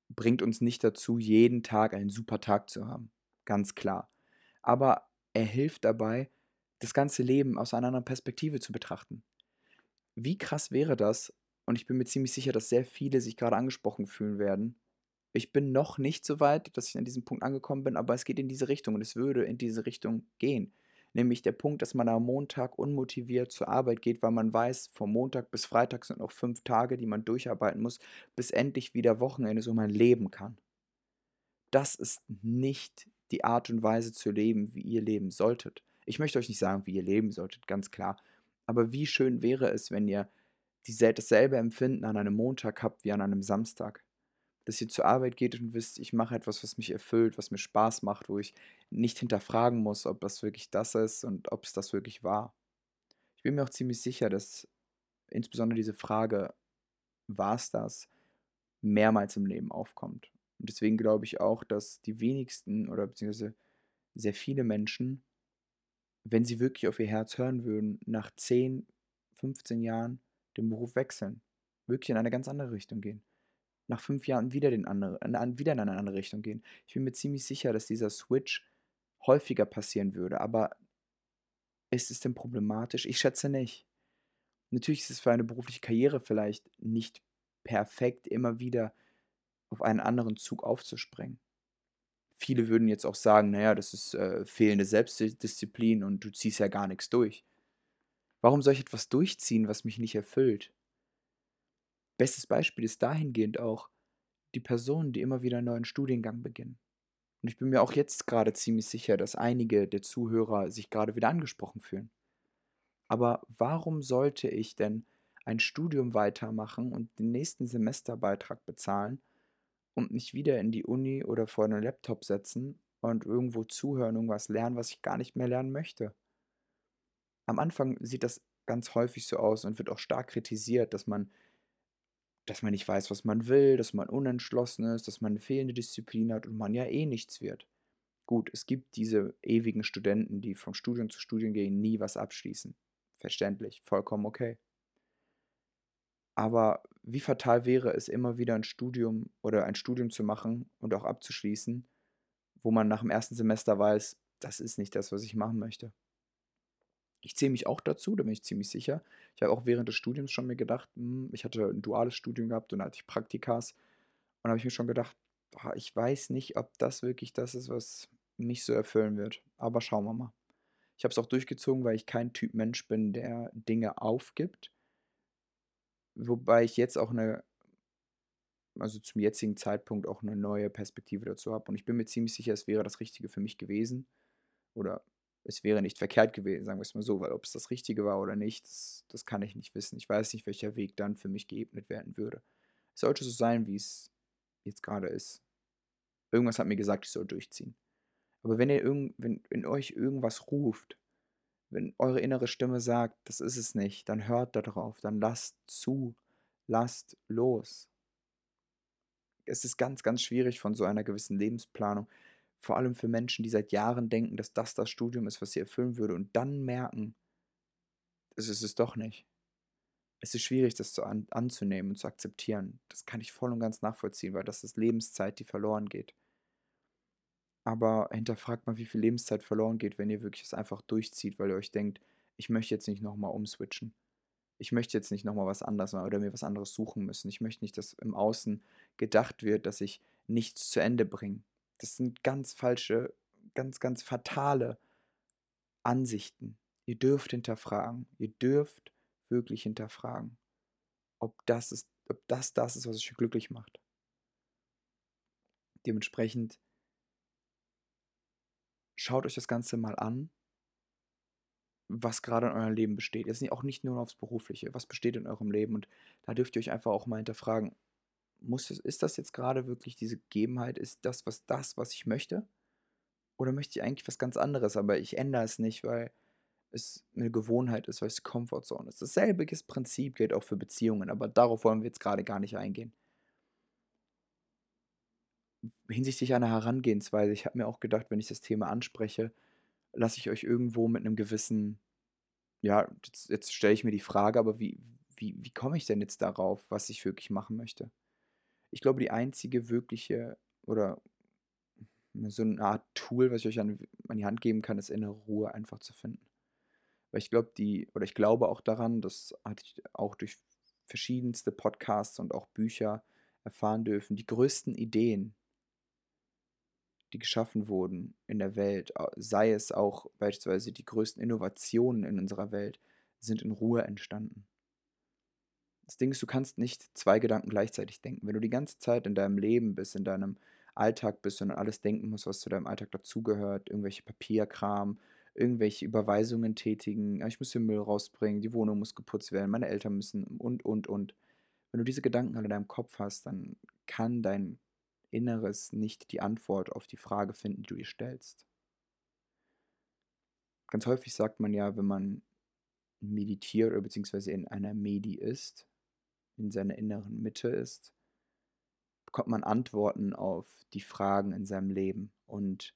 bringt uns nicht dazu, jeden Tag einen super Tag zu haben. Ganz klar. Aber er hilft dabei, das ganze Leben aus einer anderen Perspektive zu betrachten. Wie krass wäre das? Und ich bin mir ziemlich sicher, dass sehr viele sich gerade angesprochen fühlen werden, ich bin noch nicht so weit, dass ich an diesem Punkt angekommen bin, aber es geht in diese Richtung und es würde in diese Richtung gehen. Nämlich der Punkt, dass man am Montag unmotiviert zur Arbeit geht, weil man weiß, vom Montag bis Freitag sind noch fünf Tage, die man durcharbeiten muss, bis endlich wieder Wochenende so man leben kann. Das ist nicht die Art und Weise zu leben, wie ihr leben solltet. Ich möchte euch nicht sagen, wie ihr leben solltet, ganz klar. Aber wie schön wäre es, wenn ihr dasselbe Empfinden an einem Montag habt wie an einem Samstag. Dass ihr zur Arbeit geht und wisst, ich mache etwas, was mich erfüllt, was mir Spaß macht, wo ich nicht hinterfragen muss, ob das wirklich das ist und ob es das wirklich war. Ich bin mir auch ziemlich sicher, dass insbesondere diese Frage, war es das, mehrmals im Leben aufkommt. Und deswegen glaube ich auch, dass die wenigsten oder beziehungsweise sehr viele Menschen, wenn sie wirklich auf ihr Herz hören würden, nach 10, 15 Jahren den Beruf wechseln. Wirklich in eine ganz andere Richtung gehen. Nach fünf Jahren wieder, den andere, wieder in eine andere Richtung gehen. Ich bin mir ziemlich sicher, dass dieser Switch häufiger passieren würde. Aber ist es denn problematisch? Ich schätze nicht. Natürlich ist es für eine berufliche Karriere vielleicht nicht perfekt, immer wieder auf einen anderen Zug aufzuspringen. Viele würden jetzt auch sagen, naja, das ist äh, fehlende Selbstdisziplin und du ziehst ja gar nichts durch. Warum soll ich etwas durchziehen, was mich nicht erfüllt? Bestes Beispiel ist dahingehend auch die Personen, die immer wieder einen neuen Studiengang beginnen. Und ich bin mir auch jetzt gerade ziemlich sicher, dass einige der Zuhörer sich gerade wieder angesprochen fühlen. Aber warum sollte ich denn ein Studium weitermachen und den nächsten Semesterbeitrag bezahlen und mich wieder in die Uni oder vor einen Laptop setzen und irgendwo zuhören, irgendwas lernen, was ich gar nicht mehr lernen möchte? Am Anfang sieht das ganz häufig so aus und wird auch stark kritisiert, dass man dass man nicht weiß, was man will, dass man unentschlossen ist, dass man eine fehlende Disziplin hat und man ja eh nichts wird. Gut, es gibt diese ewigen Studenten, die von Studium zu Studium gehen, nie was abschließen. Verständlich, vollkommen okay. Aber wie fatal wäre es, immer wieder ein Studium oder ein Studium zu machen und auch abzuschließen, wo man nach dem ersten Semester weiß, das ist nicht das, was ich machen möchte. Ich zähle mich auch dazu, da bin ich ziemlich sicher. Ich habe auch während des Studiums schon mir gedacht, hm, ich hatte ein duales Studium gehabt und hatte ich Praktikas. Und habe ich mir schon gedacht, ich weiß nicht, ob das wirklich das ist, was mich so erfüllen wird. Aber schauen wir mal. Ich habe es auch durchgezogen, weil ich kein Typ Mensch bin, der Dinge aufgibt. Wobei ich jetzt auch eine, also zum jetzigen Zeitpunkt auch eine neue Perspektive dazu habe. Und ich bin mir ziemlich sicher, es wäre das Richtige für mich gewesen. Oder es wäre nicht verkehrt gewesen, sagen wir es mal so, weil ob es das Richtige war oder nicht, das, das kann ich nicht wissen. Ich weiß nicht, welcher Weg dann für mich geebnet werden würde. Es sollte so sein, wie es jetzt gerade ist. Irgendwas hat mir gesagt, ich soll durchziehen. Aber wenn ihr irgend, wenn in euch irgendwas ruft, wenn eure innere Stimme sagt, das ist es nicht, dann hört darauf, dann lasst zu, lasst los. Es ist ganz, ganz schwierig von so einer gewissen Lebensplanung vor allem für Menschen, die seit Jahren denken, dass das das Studium ist, was sie erfüllen würde und dann merken, es ist es doch nicht. Es ist schwierig, das zu an, anzunehmen und zu akzeptieren. Das kann ich voll und ganz nachvollziehen, weil das ist Lebenszeit, die verloren geht. Aber hinterfragt mal, wie viel Lebenszeit verloren geht, wenn ihr wirklich es einfach durchzieht, weil ihr euch denkt, ich möchte jetzt nicht nochmal umswitchen. Ich möchte jetzt nicht nochmal was anderes machen oder mir was anderes suchen müssen. Ich möchte nicht, dass im Außen gedacht wird, dass ich nichts zu Ende bringe. Das sind ganz falsche, ganz, ganz fatale Ansichten. Ihr dürft hinterfragen. Ihr dürft wirklich hinterfragen, ob das, ist, ob das das ist, was euch glücklich macht. Dementsprechend schaut euch das Ganze mal an, was gerade in eurem Leben besteht. Jetzt auch nicht nur aufs Berufliche, was besteht in eurem Leben. Und da dürft ihr euch einfach auch mal hinterfragen, muss ist das jetzt gerade wirklich diese Gegebenheit? Ist das was das, was ich möchte? Oder möchte ich eigentlich was ganz anderes, aber ich ändere es nicht, weil es eine Gewohnheit ist, weil es Comfortzone ist. Dasselbe Prinzip gilt auch für Beziehungen, aber darauf wollen wir jetzt gerade gar nicht eingehen. Hinsichtlich einer Herangehensweise, ich habe mir auch gedacht, wenn ich das Thema anspreche, lasse ich euch irgendwo mit einem gewissen, ja, jetzt, jetzt stelle ich mir die Frage, aber wie, wie, wie komme ich denn jetzt darauf, was ich wirklich machen möchte? Ich glaube, die einzige wirkliche oder so eine Art Tool, was ich euch an, an die Hand geben kann, ist innere Ruhe einfach zu finden. Weil ich glaube, die, oder ich glaube auch daran, das hatte ich auch durch verschiedenste Podcasts und auch Bücher erfahren dürfen, die größten Ideen, die geschaffen wurden in der Welt, sei es auch beispielsweise die größten Innovationen in unserer Welt, sind in Ruhe entstanden. Das Ding ist, du kannst nicht zwei Gedanken gleichzeitig denken. Wenn du die ganze Zeit in deinem Leben bist, in deinem Alltag bist und alles denken musst, was zu deinem Alltag dazugehört, irgendwelche Papierkram, irgendwelche Überweisungen tätigen, ich muss den Müll rausbringen, die Wohnung muss geputzt werden, meine Eltern müssen und, und, und. Wenn du diese Gedanken alle in deinem Kopf hast, dann kann dein Inneres nicht die Antwort auf die Frage finden, die du dir stellst. Ganz häufig sagt man ja, wenn man meditiert oder beziehungsweise in einer Medi ist, in seiner inneren Mitte ist, bekommt man Antworten auf die Fragen in seinem Leben und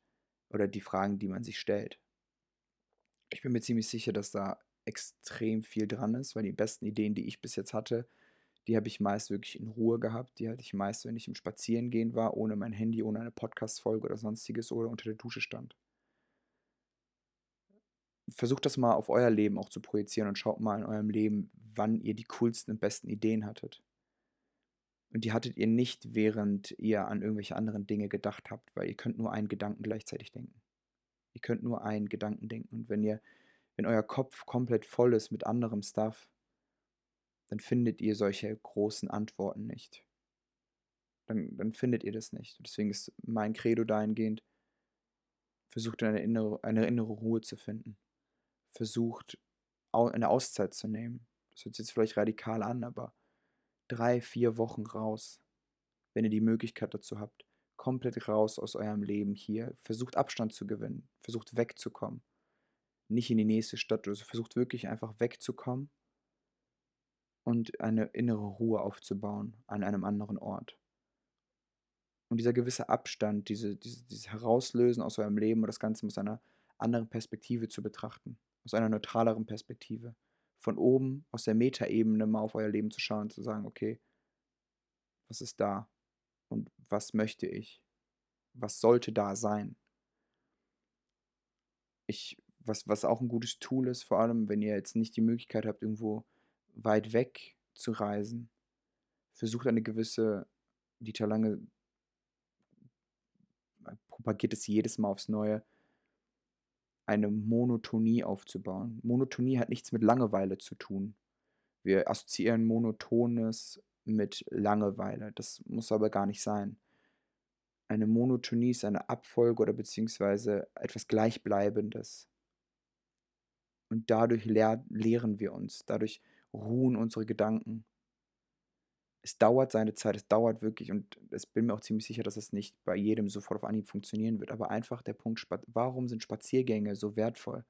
oder die Fragen, die man sich stellt. Ich bin mir ziemlich sicher, dass da extrem viel dran ist, weil die besten Ideen, die ich bis jetzt hatte, die habe ich meist wirklich in Ruhe gehabt. Die hatte ich meist, wenn ich im Spazierengehen war, ohne mein Handy, ohne eine Podcast-Folge oder sonstiges oder unter der Dusche stand. Versucht das mal auf euer Leben auch zu projizieren und schaut mal in eurem Leben, wann ihr die coolsten und besten Ideen hattet. Und die hattet ihr nicht, während ihr an irgendwelche anderen Dinge gedacht habt, weil ihr könnt nur einen Gedanken gleichzeitig denken. Ihr könnt nur einen Gedanken denken. Und wenn ihr, wenn euer Kopf komplett voll ist mit anderem Stuff, dann findet ihr solche großen Antworten nicht. Dann, dann findet ihr das nicht. Deswegen ist mein Credo dahingehend, versucht eine innere, eine innere Ruhe zu finden. Versucht eine Auszeit zu nehmen. Das hört sich jetzt vielleicht radikal an, aber drei, vier Wochen raus, wenn ihr die Möglichkeit dazu habt. Komplett raus aus eurem Leben hier. Versucht Abstand zu gewinnen. Versucht wegzukommen. Nicht in die nächste Stadt. Also versucht wirklich einfach wegzukommen und eine innere Ruhe aufzubauen an einem anderen Ort. Und dieser gewisse Abstand, diese, diese, dieses Herauslösen aus eurem Leben und das Ganze aus einer anderen Perspektive zu betrachten, aus einer neutraleren Perspektive. Von oben, aus der Metaebene mal auf euer Leben zu schauen und zu sagen, okay, was ist da und was möchte ich? Was sollte da sein? Ich, was, was auch ein gutes Tool ist, vor allem wenn ihr jetzt nicht die Möglichkeit habt, irgendwo weit weg zu reisen, versucht eine gewisse, Dieter Lange propagiert es jedes Mal aufs Neue, eine Monotonie aufzubauen. Monotonie hat nichts mit Langeweile zu tun. Wir assoziieren Monotones mit Langeweile. Das muss aber gar nicht sein. Eine Monotonie ist eine Abfolge oder beziehungsweise etwas Gleichbleibendes. Und dadurch lehr lehren wir uns. Dadurch ruhen unsere Gedanken. Es dauert seine Zeit, es dauert wirklich und ich bin mir auch ziemlich sicher, dass es nicht bei jedem sofort auf Anhieb funktionieren wird. Aber einfach der Punkt, warum sind Spaziergänge so wertvoll?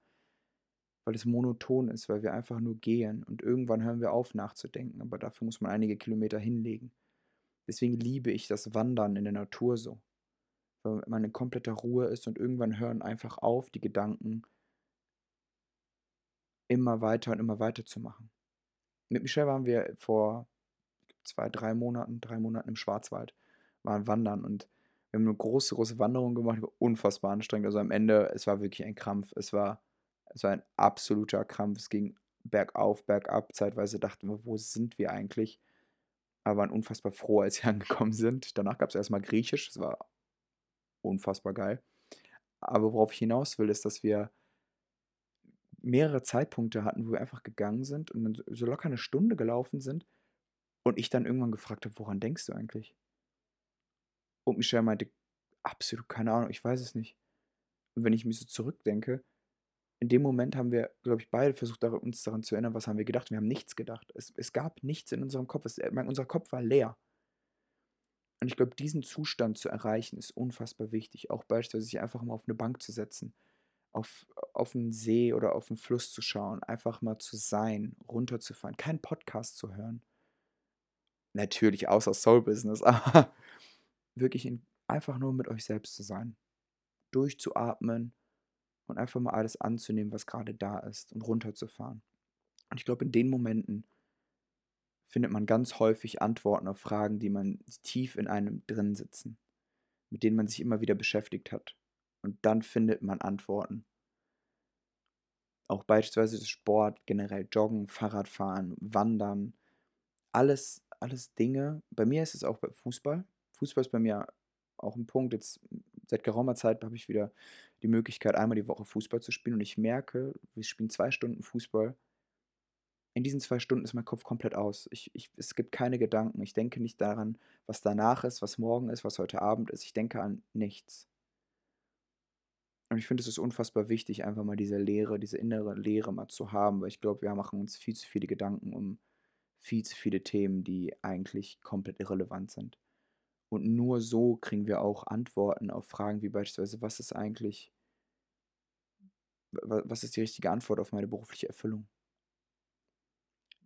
Weil es monoton ist, weil wir einfach nur gehen und irgendwann hören wir auf nachzudenken, aber dafür muss man einige Kilometer hinlegen. Deswegen liebe ich das Wandern in der Natur so, weil man in kompletter Ruhe ist und irgendwann hören einfach auf, die Gedanken immer weiter und immer weiter zu machen. Mit Michelle waren wir vor zwei, drei Monaten, drei Monaten im Schwarzwald, waren wandern und wir haben eine große, große Wanderung gemacht, die war unfassbar anstrengend. Also am Ende, es war wirklich ein Krampf. Es war, es war ein absoluter Krampf. Es ging bergauf, bergab. Zeitweise dachten wir, wo sind wir eigentlich? Aber waren unfassbar froh, als wir angekommen sind. Danach gab es erstmal Griechisch. Es war unfassbar geil. Aber worauf ich hinaus will, ist, dass wir mehrere Zeitpunkte hatten, wo wir einfach gegangen sind und dann so locker eine Stunde gelaufen sind und ich dann irgendwann gefragt habe, woran denkst du eigentlich? Und Michelle meinte, absolut keine Ahnung, ich weiß es nicht. Und wenn ich mich so zurückdenke, in dem Moment haben wir, glaube ich, beide versucht, uns daran zu erinnern, was haben wir gedacht. Wir haben nichts gedacht. Es, es gab nichts in unserem Kopf. Es, äh, unser Kopf war leer. Und ich glaube, diesen Zustand zu erreichen, ist unfassbar wichtig. Auch beispielsweise sich einfach mal auf eine Bank zu setzen auf, auf einen See oder auf einen Fluss zu schauen, einfach mal zu sein, runterzufahren, keinen Podcast zu hören. Natürlich außer Soul Business, aber wirklich in, einfach nur mit euch selbst zu sein. Durchzuatmen und einfach mal alles anzunehmen, was gerade da ist und runterzufahren. Und ich glaube, in den Momenten findet man ganz häufig Antworten auf Fragen, die man tief in einem drin sitzen, mit denen man sich immer wieder beschäftigt hat. Und dann findet man Antworten. Auch beispielsweise Sport, generell Joggen, Fahrradfahren, Wandern. Alles, alles Dinge. Bei mir ist es auch bei Fußball. Fußball ist bei mir auch ein Punkt. Jetzt seit geraumer Zeit habe ich wieder die Möglichkeit, einmal die Woche Fußball zu spielen. Und ich merke, wir spielen zwei Stunden Fußball. In diesen zwei Stunden ist mein Kopf komplett aus. Ich, ich, es gibt keine Gedanken. Ich denke nicht daran, was danach ist, was morgen ist, was heute Abend ist. Ich denke an nichts. Und ich finde, es ist unfassbar wichtig, einfach mal diese Leere, diese innere Leere mal zu haben, weil ich glaube, wir machen uns viel zu viele Gedanken um viel zu viele Themen, die eigentlich komplett irrelevant sind. Und nur so kriegen wir auch Antworten auf Fragen wie beispielsweise, was ist eigentlich, was ist die richtige Antwort auf meine berufliche Erfüllung?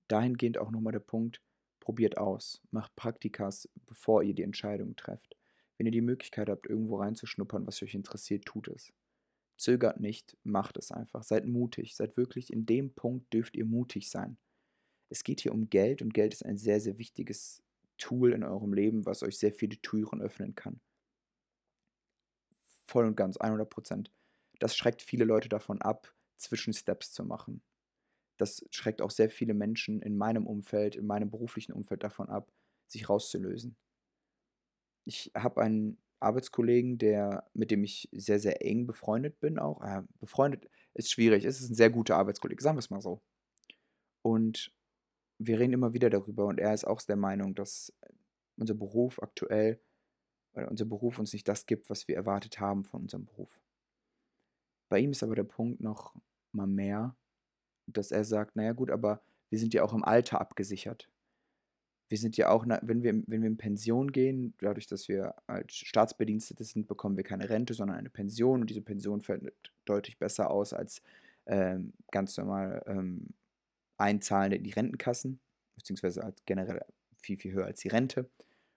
Dahingehend auch nochmal der Punkt, probiert aus, macht Praktikas, bevor ihr die Entscheidung trefft. Wenn ihr die Möglichkeit habt, irgendwo reinzuschnuppern, was euch interessiert, tut es. Zögert nicht, macht es einfach. Seid mutig. Seid wirklich in dem Punkt dürft ihr mutig sein. Es geht hier um Geld und Geld ist ein sehr, sehr wichtiges Tool in eurem Leben, was euch sehr viele Türen öffnen kann. Voll und ganz, 100 Prozent. Das schreckt viele Leute davon ab, Zwischensteps zu machen. Das schreckt auch sehr viele Menschen in meinem Umfeld, in meinem beruflichen Umfeld davon ab, sich rauszulösen. Ich habe einen Arbeitskollegen, der, mit dem ich sehr, sehr eng befreundet bin, auch. Äh, befreundet ist schwierig, es ist ein sehr guter Arbeitskollege, sagen wir es mal so. Und wir reden immer wieder darüber und er ist auch der Meinung, dass unser Beruf aktuell, oder unser Beruf uns nicht das gibt, was wir erwartet haben von unserem Beruf. Bei ihm ist aber der Punkt noch mal mehr, dass er sagt, naja gut, aber wir sind ja auch im Alter abgesichert wir sind ja auch, wenn wir, wenn wir in Pension gehen, dadurch, dass wir als Staatsbedienstete sind, bekommen wir keine Rente, sondern eine Pension. Und diese Pension fällt deutlich besser aus als ähm, ganz normal ähm, Einzahlende in die Rentenkassen, beziehungsweise als generell viel, viel höher als die Rente.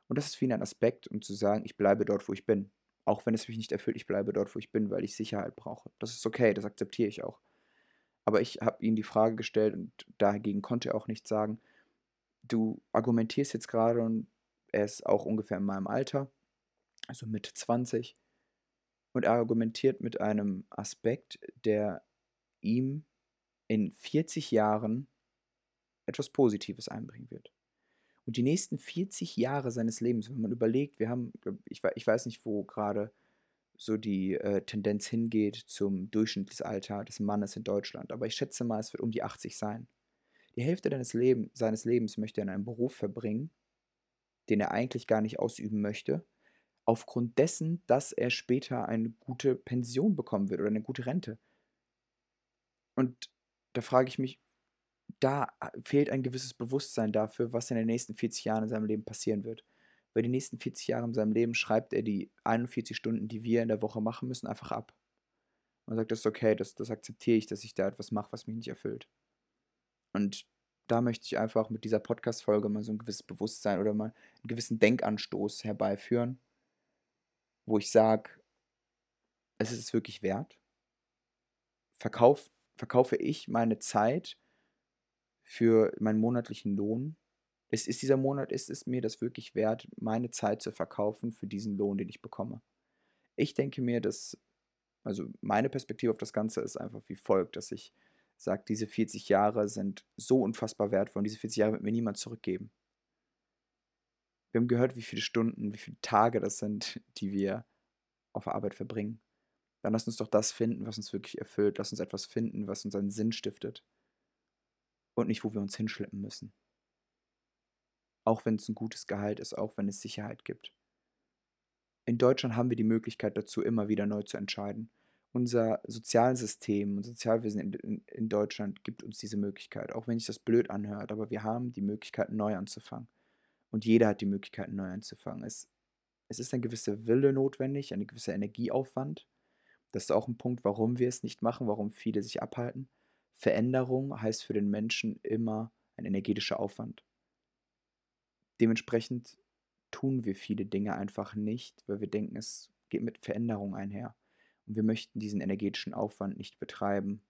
Und das ist für ihn ein Aspekt, um zu sagen, ich bleibe dort, wo ich bin. Auch wenn es mich nicht erfüllt, ich bleibe dort, wo ich bin, weil ich Sicherheit brauche. Das ist okay, das akzeptiere ich auch. Aber ich habe ihm die Frage gestellt und dagegen konnte er auch nichts sagen du argumentierst jetzt gerade und er ist auch ungefähr in meinem Alter, also Mitte 20, und er argumentiert mit einem Aspekt, der ihm in 40 Jahren etwas Positives einbringen wird. Und die nächsten 40 Jahre seines Lebens, wenn man überlegt, wir haben, ich, ich weiß nicht, wo gerade so die äh, Tendenz hingeht zum Durchschnittsalter des Mannes in Deutschland, aber ich schätze mal, es wird um die 80 sein. Die Hälfte Leben, seines Lebens möchte er in einem Beruf verbringen, den er eigentlich gar nicht ausüben möchte, aufgrund dessen, dass er später eine gute Pension bekommen wird oder eine gute Rente. Und da frage ich mich, da fehlt ein gewisses Bewusstsein dafür, was in den nächsten 40 Jahren in seinem Leben passieren wird. Weil die nächsten 40 Jahre in seinem Leben schreibt er die 41 Stunden, die wir in der Woche machen müssen, einfach ab. Man sagt, das ist okay, das, das akzeptiere ich, dass ich da etwas mache, was mich nicht erfüllt. Und da möchte ich einfach mit dieser Podcast-Folge mal so ein gewisses Bewusstsein oder mal einen gewissen Denkanstoß herbeiführen, wo ich sage, es ist es wirklich wert. Verkauf, verkaufe ich meine Zeit für meinen monatlichen Lohn? Ist, ist dieser Monat, ist es mir das wirklich wert, meine Zeit zu verkaufen für diesen Lohn, den ich bekomme? Ich denke mir, dass, also meine Perspektive auf das Ganze ist einfach wie folgt, dass ich sagt, diese 40 Jahre sind so unfassbar wertvoll und diese 40 Jahre wird mir niemand zurückgeben. Wir haben gehört, wie viele Stunden, wie viele Tage das sind, die wir auf Arbeit verbringen. Dann lass uns doch das finden, was uns wirklich erfüllt. Lass uns etwas finden, was uns einen Sinn stiftet. Und nicht, wo wir uns hinschleppen müssen. Auch wenn es ein gutes Gehalt ist, auch wenn es Sicherheit gibt. In Deutschland haben wir die Möglichkeit dazu, immer wieder neu zu entscheiden unser Sozialsystem und Sozialwesen in, in, in, Deutschland gibt uns diese Möglichkeit, auch wenn sich das blöd anhört, aber wir haben die Möglichkeit, neu anzufangen. Und jeder hat die Möglichkeit, neu anzufangen. Es, es ist ein gewisser Wille notwendig, ein gewisser Energieaufwand. Das ist auch ein Punkt, warum wir es nicht machen, warum viele sich abhalten. Veränderung heißt für den Menschen immer ein energetischer Aufwand. Dementsprechend tun wir viele Dinge einfach nicht, weil wir denken, es geht mit Veränderung einher. Und wir möchten diesen energetischen Aufwand nicht betreiben.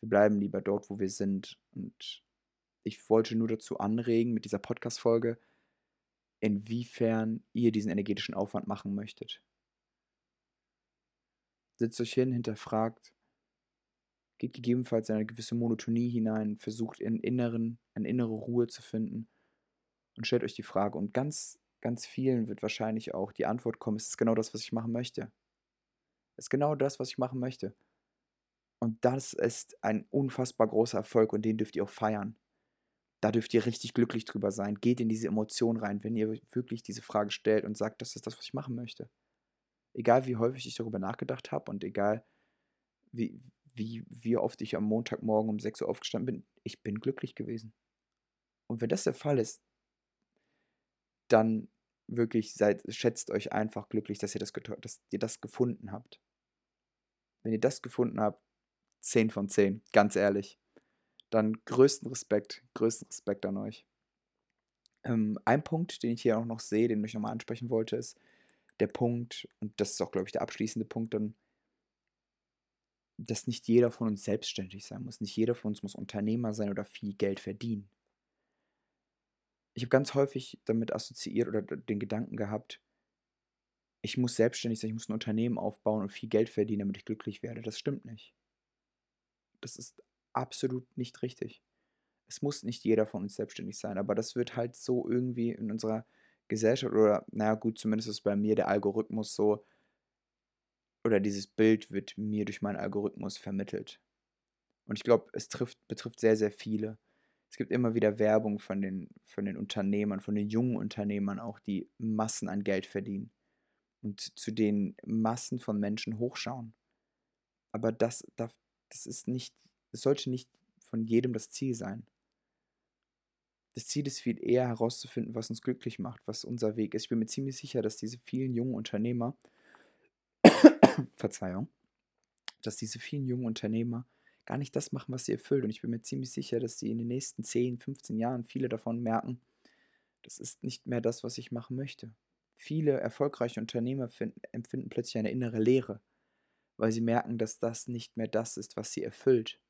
Wir bleiben lieber dort, wo wir sind. Und ich wollte nur dazu anregen, mit dieser Podcast-Folge, inwiefern ihr diesen energetischen Aufwand machen möchtet. Setzt euch hin, hinterfragt, geht gegebenenfalls in eine gewisse Monotonie hinein, versucht in inneren, eine innere Ruhe zu finden und stellt euch die Frage. Und ganz, ganz vielen wird wahrscheinlich auch die Antwort kommen, ist es genau das, was ich machen möchte. Ist genau das, was ich machen möchte. Und das ist ein unfassbar großer Erfolg und den dürft ihr auch feiern. Da dürft ihr richtig glücklich drüber sein. Geht in diese Emotion rein, wenn ihr wirklich diese Frage stellt und sagt, das ist das, was ich machen möchte. Egal wie häufig ich darüber nachgedacht habe und egal wie, wie, wie oft ich am Montagmorgen um 6 Uhr aufgestanden bin, ich bin glücklich gewesen. Und wenn das der Fall ist, dann wirklich seid, schätzt euch einfach glücklich, dass ihr das, dass ihr das gefunden habt. Wenn ihr das gefunden habt, 10 von 10, ganz ehrlich. Dann größten Respekt, größten Respekt an euch. Ähm, ein Punkt, den ich hier auch noch sehe, den ich nochmal ansprechen wollte, ist der Punkt, und das ist auch, glaube ich, der abschließende Punkt, dann, dass nicht jeder von uns selbstständig sein muss. Nicht jeder von uns muss Unternehmer sein oder viel Geld verdienen. Ich habe ganz häufig damit assoziiert oder den Gedanken gehabt, ich muss selbstständig sein, ich muss ein Unternehmen aufbauen und viel Geld verdienen, damit ich glücklich werde. Das stimmt nicht. Das ist absolut nicht richtig. Es muss nicht jeder von uns selbstständig sein, aber das wird halt so irgendwie in unserer Gesellschaft oder, naja, gut, zumindest ist bei mir der Algorithmus so, oder dieses Bild wird mir durch meinen Algorithmus vermittelt. Und ich glaube, es trifft, betrifft sehr, sehr viele. Es gibt immer wieder Werbung von den, von den Unternehmern, von den jungen Unternehmern auch, die Massen an Geld verdienen und zu den Massen von Menschen hochschauen. Aber das, das, das ist nicht, es sollte nicht von jedem das Ziel sein. Das Ziel ist viel eher herauszufinden, was uns glücklich macht, was unser Weg ist. Ich bin mir ziemlich sicher, dass diese vielen jungen Unternehmer, Verzeihung, dass diese vielen jungen Unternehmer gar nicht das machen, was sie erfüllt. Und ich bin mir ziemlich sicher, dass sie in den nächsten 10, 15 Jahren viele davon merken, das ist nicht mehr das, was ich machen möchte. Viele erfolgreiche Unternehmer finden, empfinden plötzlich eine innere Leere, weil sie merken, dass das nicht mehr das ist, was sie erfüllt.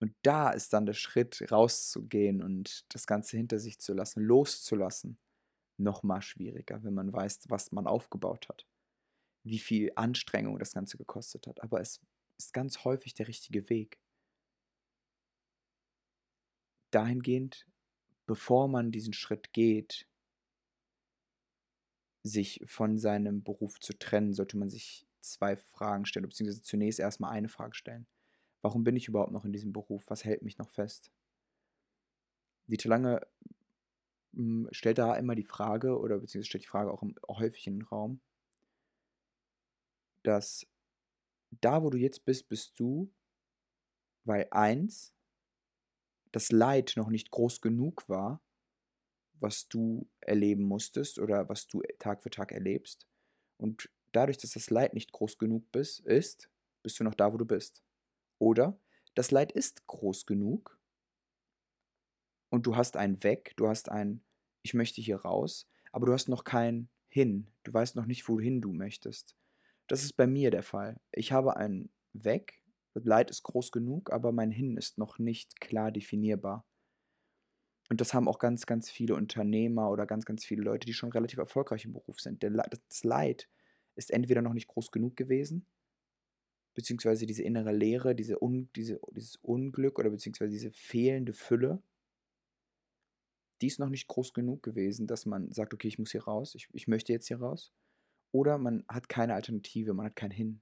Und da ist dann der Schritt, rauszugehen und das Ganze hinter sich zu lassen, loszulassen, nochmal schwieriger, wenn man weiß, was man aufgebaut hat, wie viel Anstrengung das Ganze gekostet hat. Aber es ist ganz häufig der richtige Weg. Dahingehend, bevor man diesen Schritt geht, sich von seinem Beruf zu trennen, sollte man sich zwei Fragen stellen, beziehungsweise zunächst erstmal eine Frage stellen. Warum bin ich überhaupt noch in diesem Beruf? Was hält mich noch fest? Dieter Lange hm, stellt da immer die Frage, oder beziehungsweise stellt die Frage auch, häufig in den Raum, dass da, wo du jetzt bist, bist du, weil eins, das Leid noch nicht groß genug war, was du erleben musstest oder was du Tag für Tag erlebst. Und dadurch, dass das Leid nicht groß genug bist, ist, bist du noch da, wo du bist. Oder das Leid ist groß genug und du hast ein Weg, du hast ein Ich möchte hier raus, aber du hast noch kein Hin. Du weißt noch nicht, wohin du möchtest. Das ist bei mir der Fall. Ich habe ein Weg, das Leid ist groß genug, aber mein Hin ist noch nicht klar definierbar. Und das haben auch ganz, ganz viele Unternehmer oder ganz, ganz viele Leute, die schon relativ erfolgreich im Beruf sind. das Leid ist entweder noch nicht groß genug gewesen, beziehungsweise diese innere Leere, diese Un, diese, dieses Unglück oder beziehungsweise diese fehlende Fülle, die ist noch nicht groß genug gewesen, dass man sagt, okay, ich muss hier raus, ich, ich möchte jetzt hier raus. Oder man hat keine Alternative, man hat kein Hin.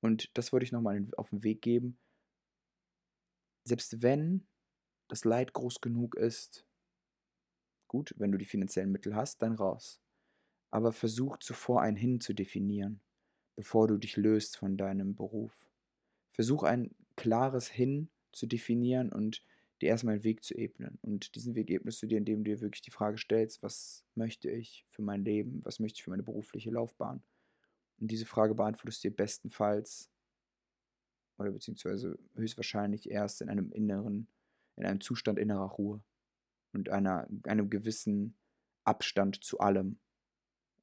Und das wollte ich nochmal auf den Weg geben. Selbst wenn das Leid groß genug ist, gut, wenn du die finanziellen Mittel hast, dann raus. Aber versuch zuvor ein Hin zu definieren bevor du dich löst von deinem Beruf. Versuch ein klares Hin zu definieren und dir erstmal einen Weg zu ebnen. Und diesen Weg ebnest du dir, indem du dir wirklich die Frage stellst, was möchte ich für mein Leben, was möchte ich für meine berufliche Laufbahn? Und diese Frage beantwortest du dir bestenfalls oder beziehungsweise höchstwahrscheinlich erst in einem inneren, in einem Zustand innerer Ruhe und einer, einem gewissen Abstand zu allem,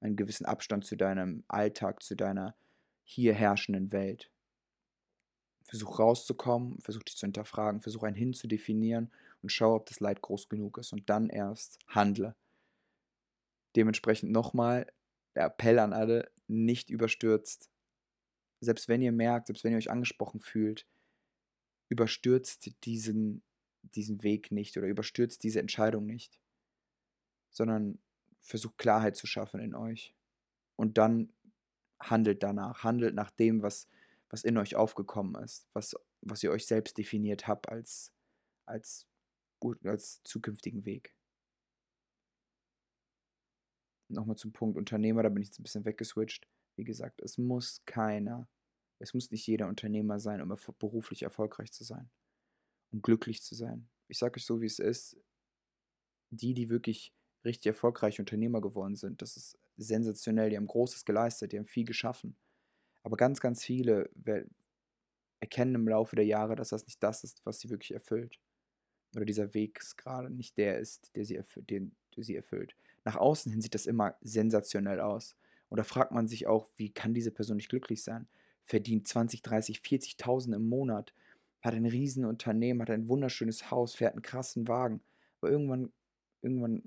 einen gewissen Abstand zu deinem Alltag, zu deiner hier herrschenden Welt. Versuch rauszukommen, versuch dich zu hinterfragen, versuch ein Hin zu definieren und schau, ob das Leid groß genug ist und dann erst handle. Dementsprechend nochmal der Appell an alle, nicht überstürzt. Selbst wenn ihr merkt, selbst wenn ihr euch angesprochen fühlt, überstürzt diesen, diesen Weg nicht oder überstürzt diese Entscheidung nicht, sondern versucht Klarheit zu schaffen in euch. Und dann handelt danach, handelt nach dem, was, was in euch aufgekommen ist, was, was ihr euch selbst definiert habt als, als, als zukünftigen Weg. nochmal zum Punkt Unternehmer, da bin ich jetzt ein bisschen weggeswitcht. Wie gesagt, es muss keiner, es muss nicht jeder Unternehmer sein, um beruflich erfolgreich zu sein, um glücklich zu sein. Ich sage euch so, wie es ist. Die, die wirklich richtig erfolgreiche Unternehmer geworden sind, das ist sensationell. Die haben Großes geleistet, die haben viel geschaffen. Aber ganz, ganz viele erkennen im Laufe der Jahre, dass das nicht das ist, was sie wirklich erfüllt. Oder dieser Weg gerade nicht der ist, der sie, erfüllt, den, der sie erfüllt. Nach außen hin sieht das immer sensationell aus. Und da fragt man sich auch, wie kann diese Person nicht glücklich sein? Verdient 20, 30, 40.000 im Monat, hat ein Riesenunternehmen, hat ein wunderschönes Haus, fährt einen krassen Wagen. Aber irgendwann, irgendwann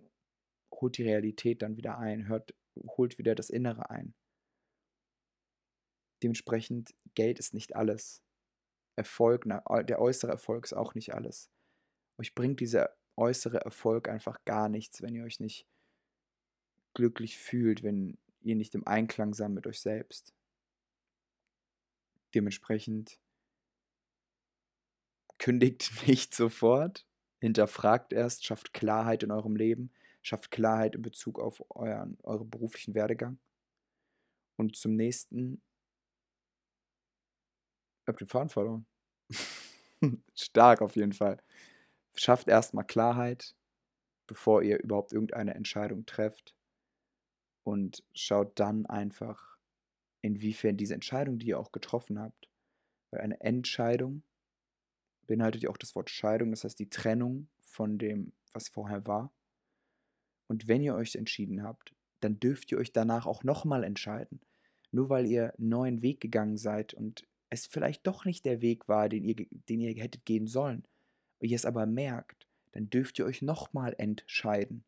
holt die Realität dann wieder ein, hört, holt wieder das Innere ein. Dementsprechend, Geld ist nicht alles. Erfolg, der äußere Erfolg ist auch nicht alles. Euch bringt dieser äußere Erfolg einfach gar nichts, wenn ihr euch nicht glücklich fühlt, wenn ihr nicht im Einklang seid mit euch selbst. Dementsprechend kündigt nicht sofort, hinterfragt erst, schafft Klarheit in eurem Leben, schafft Klarheit in Bezug auf euren, euren beruflichen Werdegang. Und zum nächsten, habt den Faden verloren. Stark auf jeden Fall. Schafft erstmal Klarheit, bevor ihr überhaupt irgendeine Entscheidung trefft und schaut dann einfach, inwiefern diese Entscheidung, die ihr auch getroffen habt, weil eine Entscheidung beinhaltet ja auch das Wort Scheidung, das heißt die Trennung von dem, was vorher war. Und wenn ihr euch entschieden habt, dann dürft ihr euch danach auch nochmal entscheiden. Nur weil ihr einen neuen Weg gegangen seid und es vielleicht doch nicht der Weg war, den ihr, den ihr hättet gehen sollen, und ihr es aber merkt, dann dürft ihr euch nochmal entscheiden.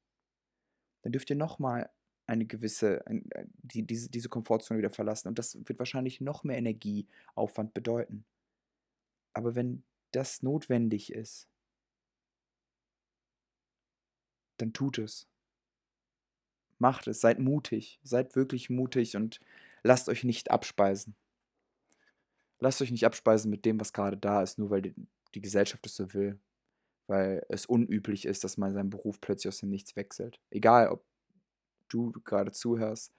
Dann dürft ihr nochmal eine gewisse, die, diese, diese Komfortzone wieder verlassen. Und das wird wahrscheinlich noch mehr Energieaufwand bedeuten. Aber wenn das notwendig ist, dann tut es. Macht es, seid mutig, seid wirklich mutig und lasst euch nicht abspeisen. Lasst euch nicht abspeisen mit dem, was gerade da ist, nur weil die, die Gesellschaft es so will. Weil es unüblich ist, dass man seinen Beruf plötzlich aus dem Nichts wechselt. Egal, ob du gerade zuhörst,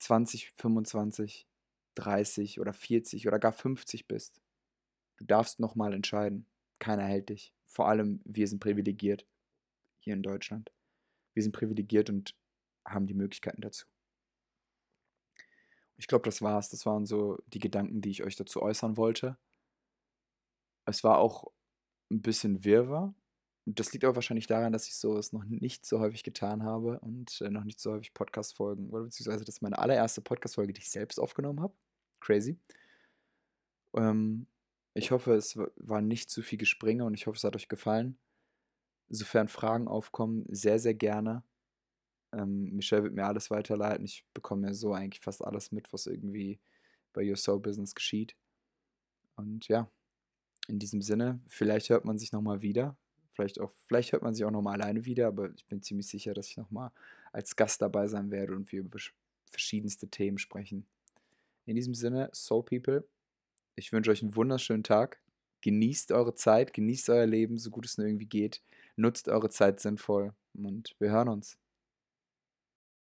20, 25, 30 oder 40 oder gar 50 bist. Du darfst nochmal entscheiden. Keiner hält dich. Vor allem wir sind privilegiert hier in Deutschland. Wir sind privilegiert und haben die Möglichkeiten dazu. Ich glaube, das war's. Das waren so die Gedanken, die ich euch dazu äußern wollte. Es war auch ein bisschen wirrwarr, das liegt aber wahrscheinlich daran, dass ich so es noch nicht so häufig getan habe und äh, noch nicht so häufig Podcast-Folgen, oder beziehungsweise das ist meine allererste Podcast-Folge, die ich selbst aufgenommen habe. Crazy. Ähm, ich hoffe, es war nicht zu viel Gespringe und ich hoffe, es hat euch gefallen. Sofern Fragen aufkommen, sehr, sehr gerne. Ähm, Michelle wird mir alles weiterleiten. Ich bekomme ja so eigentlich fast alles mit, was irgendwie bei Your Soul Business geschieht. Und ja, in diesem Sinne, vielleicht hört man sich nochmal wieder. Vielleicht, auch, vielleicht hört man sich auch nochmal alleine wieder, aber ich bin ziemlich sicher, dass ich nochmal als Gast dabei sein werde und wir über verschiedenste Themen sprechen. In diesem Sinne, Soul People, ich wünsche euch einen wunderschönen Tag. Genießt eure Zeit, genießt euer Leben, so gut es nur irgendwie geht. Nutzt eure Zeit sinnvoll und wir hören uns.